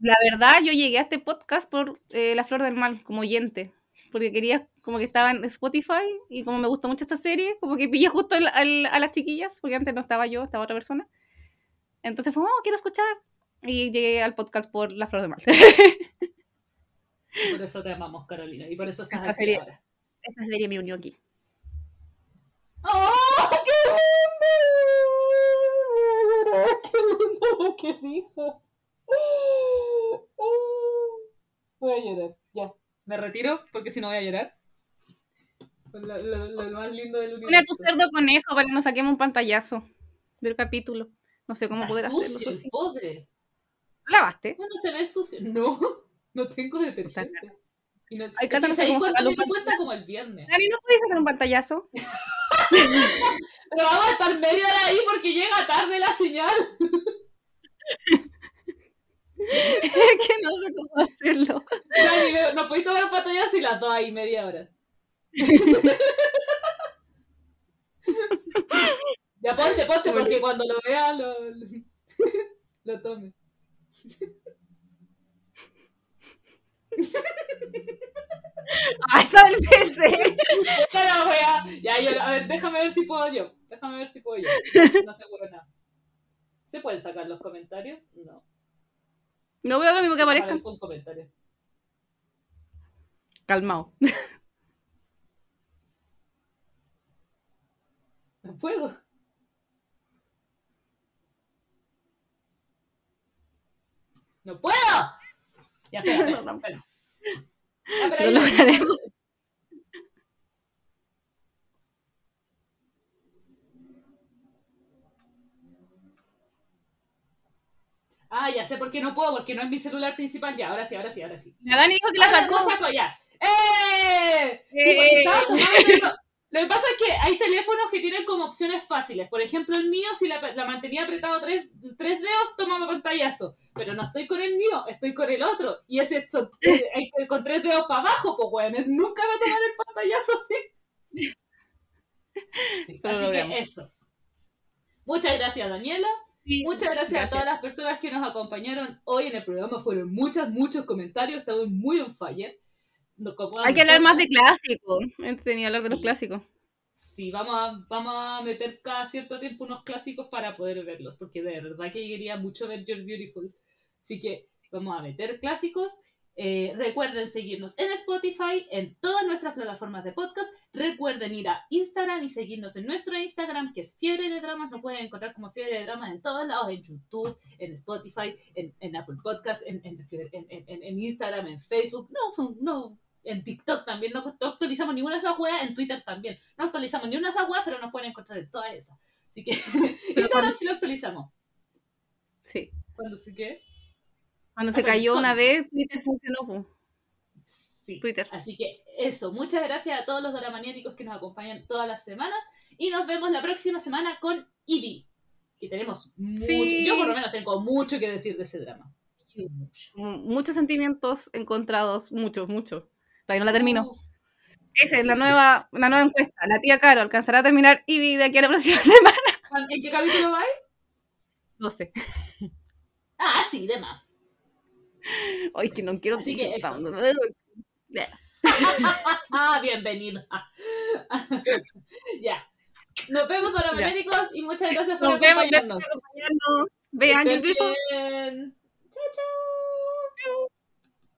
La verdad, yo llegué a este podcast por eh, La Flor del Mal, como oyente. Porque quería, como que estaba en Spotify y como me gustó mucho esta serie, como que pillé justo al- a las chiquillas, porque antes no estaba yo, estaba otra persona. Entonces fue, oh, quiero escuchar. Y llegué al podcast por La Flor del Mal. Por eso te amamos, Carolina. Y por eso estás Esta aquí serie- ahora. Esa serie me unió aquí. ¡Oh, qué lindo! ¡Qué lindo lo que dijo! Voy a llorar, ya. Me retiro porque si no voy a llorar. Lo, lo- lo más lindo del universo. tu cerdo conejo para que nos saquemos un pantallazo del capítulo. No sé cómo Está poder hacerlo. sucio, eso el pobre. ¿Lo ¿Lavaste? Bueno, se ve sucio. No, <laughs> no tengo detergente. Y no, Ay, Cata, no sé ¿sabes cómo? Como el viernes. Dani, ¿no puedes sacar un pantallazo? <laughs> Pero vamos a estar media hora ahí porque llega tarde la señal. Es que no sé cómo hacerlo. Dani, no- no podéis tomar un pantallazo y las dos ahí media hora. <laughs> ya ponte, ponte, porque cuando lo vea lo, lo, lo tome. <laughs> ¡Ah, está el PC! Pero wea, ya yo, a ver, déjame ver si puedo yo. Déjame ver si puedo yo. No aseguro nada. ¿Se pueden sacar los comentarios? No. No veo lo mismo que aparezca. ver, pon comentarios. Calmao. No puedo. ¡No puedo! Ya, espera, espera, espera. Ya, pero Lo lograremos. Ah, ya sé por qué no puedo, porque no es mi celular principal. Ya, ahora sí, ahora sí, ahora sí. La Dani dijo que la sacó. ya. ¡Eh! Sí, porque ¡Eh! estaba tomando, Lo que pasa es que hay teléfonos que tienen como opciones fáciles. Por ejemplo, el mío, si la, la mantenía apretado tres, tres dedos, tomaba pantallazo. Pero no estoy con el mío, estoy con el otro. Y ese son- <laughs> eh, con tres dedos para abajo, pues, weones. Nunca va a tomar el pantallazo así. <laughs> Sí, así que eso. Muchas gracias, Daniela. Muchas gracias, a todas las personas que nos acompañaron hoy en el programa. Fueron muchos, muchos comentarios. Estamos muy on fire. Hay que hablar más de clásicos. Entretenido hablar de los clásicos. Sí, vamos a, vamos a meter cada cierto tiempo unos clásicos para poder verlos, porque de verdad que quería mucho ver You're Beautiful. Así que vamos a meter clásicos. Eh, recuerden seguirnos en Spotify, en todas nuestras plataformas de podcast. Recuerden ir a Instagram y seguirnos en nuestro Instagram, que es Fiebre de Dramas. Nos pueden encontrar como Fiebre de Dramas en todos lados, en YouTube, en Spotify, en, en Apple Podcast, en, en, en- en- en Instagram, en Facebook. No, no, en TikTok también. No, actualizamos ninguna de esas weas, en Twitter también. No actualizamos ni una de esas weas, pero nos pueden encontrar en todas esas. Así que <laughs> Instagram cuando- sí lo actualizamos. Sí. ¿Cuándo se qué? Cuando se Ah, pero cayó con- una vez, Twitter funcionó. po. Sí. Twitter. Así que eso, muchas gracias a todos los dramaniáticos que nos acompañan todas las semanas y nos vemos la próxima semana con Ivy, que tenemos mucho, Sí. yo por lo menos tengo mucho que decir de ese drama. Mucho. Muchos sentimientos encontrados, muchos, muchos. Todavía no la termino. Esa es la nueva, la nueva encuesta. La tía Caro alcanzará a terminar Ivy de aquí a la próxima <laughs> semana. ¿En qué capítulo va? No sé. Ah, sí, de más. Ay, que no quiero. Así que eso. <laughs> Ah, bienvenido. <laughs> ya. Nos vemos, dramaniáticos, y muchas gracias por Nos vemos. acompañarnos. Vean, bien. Chao, chao.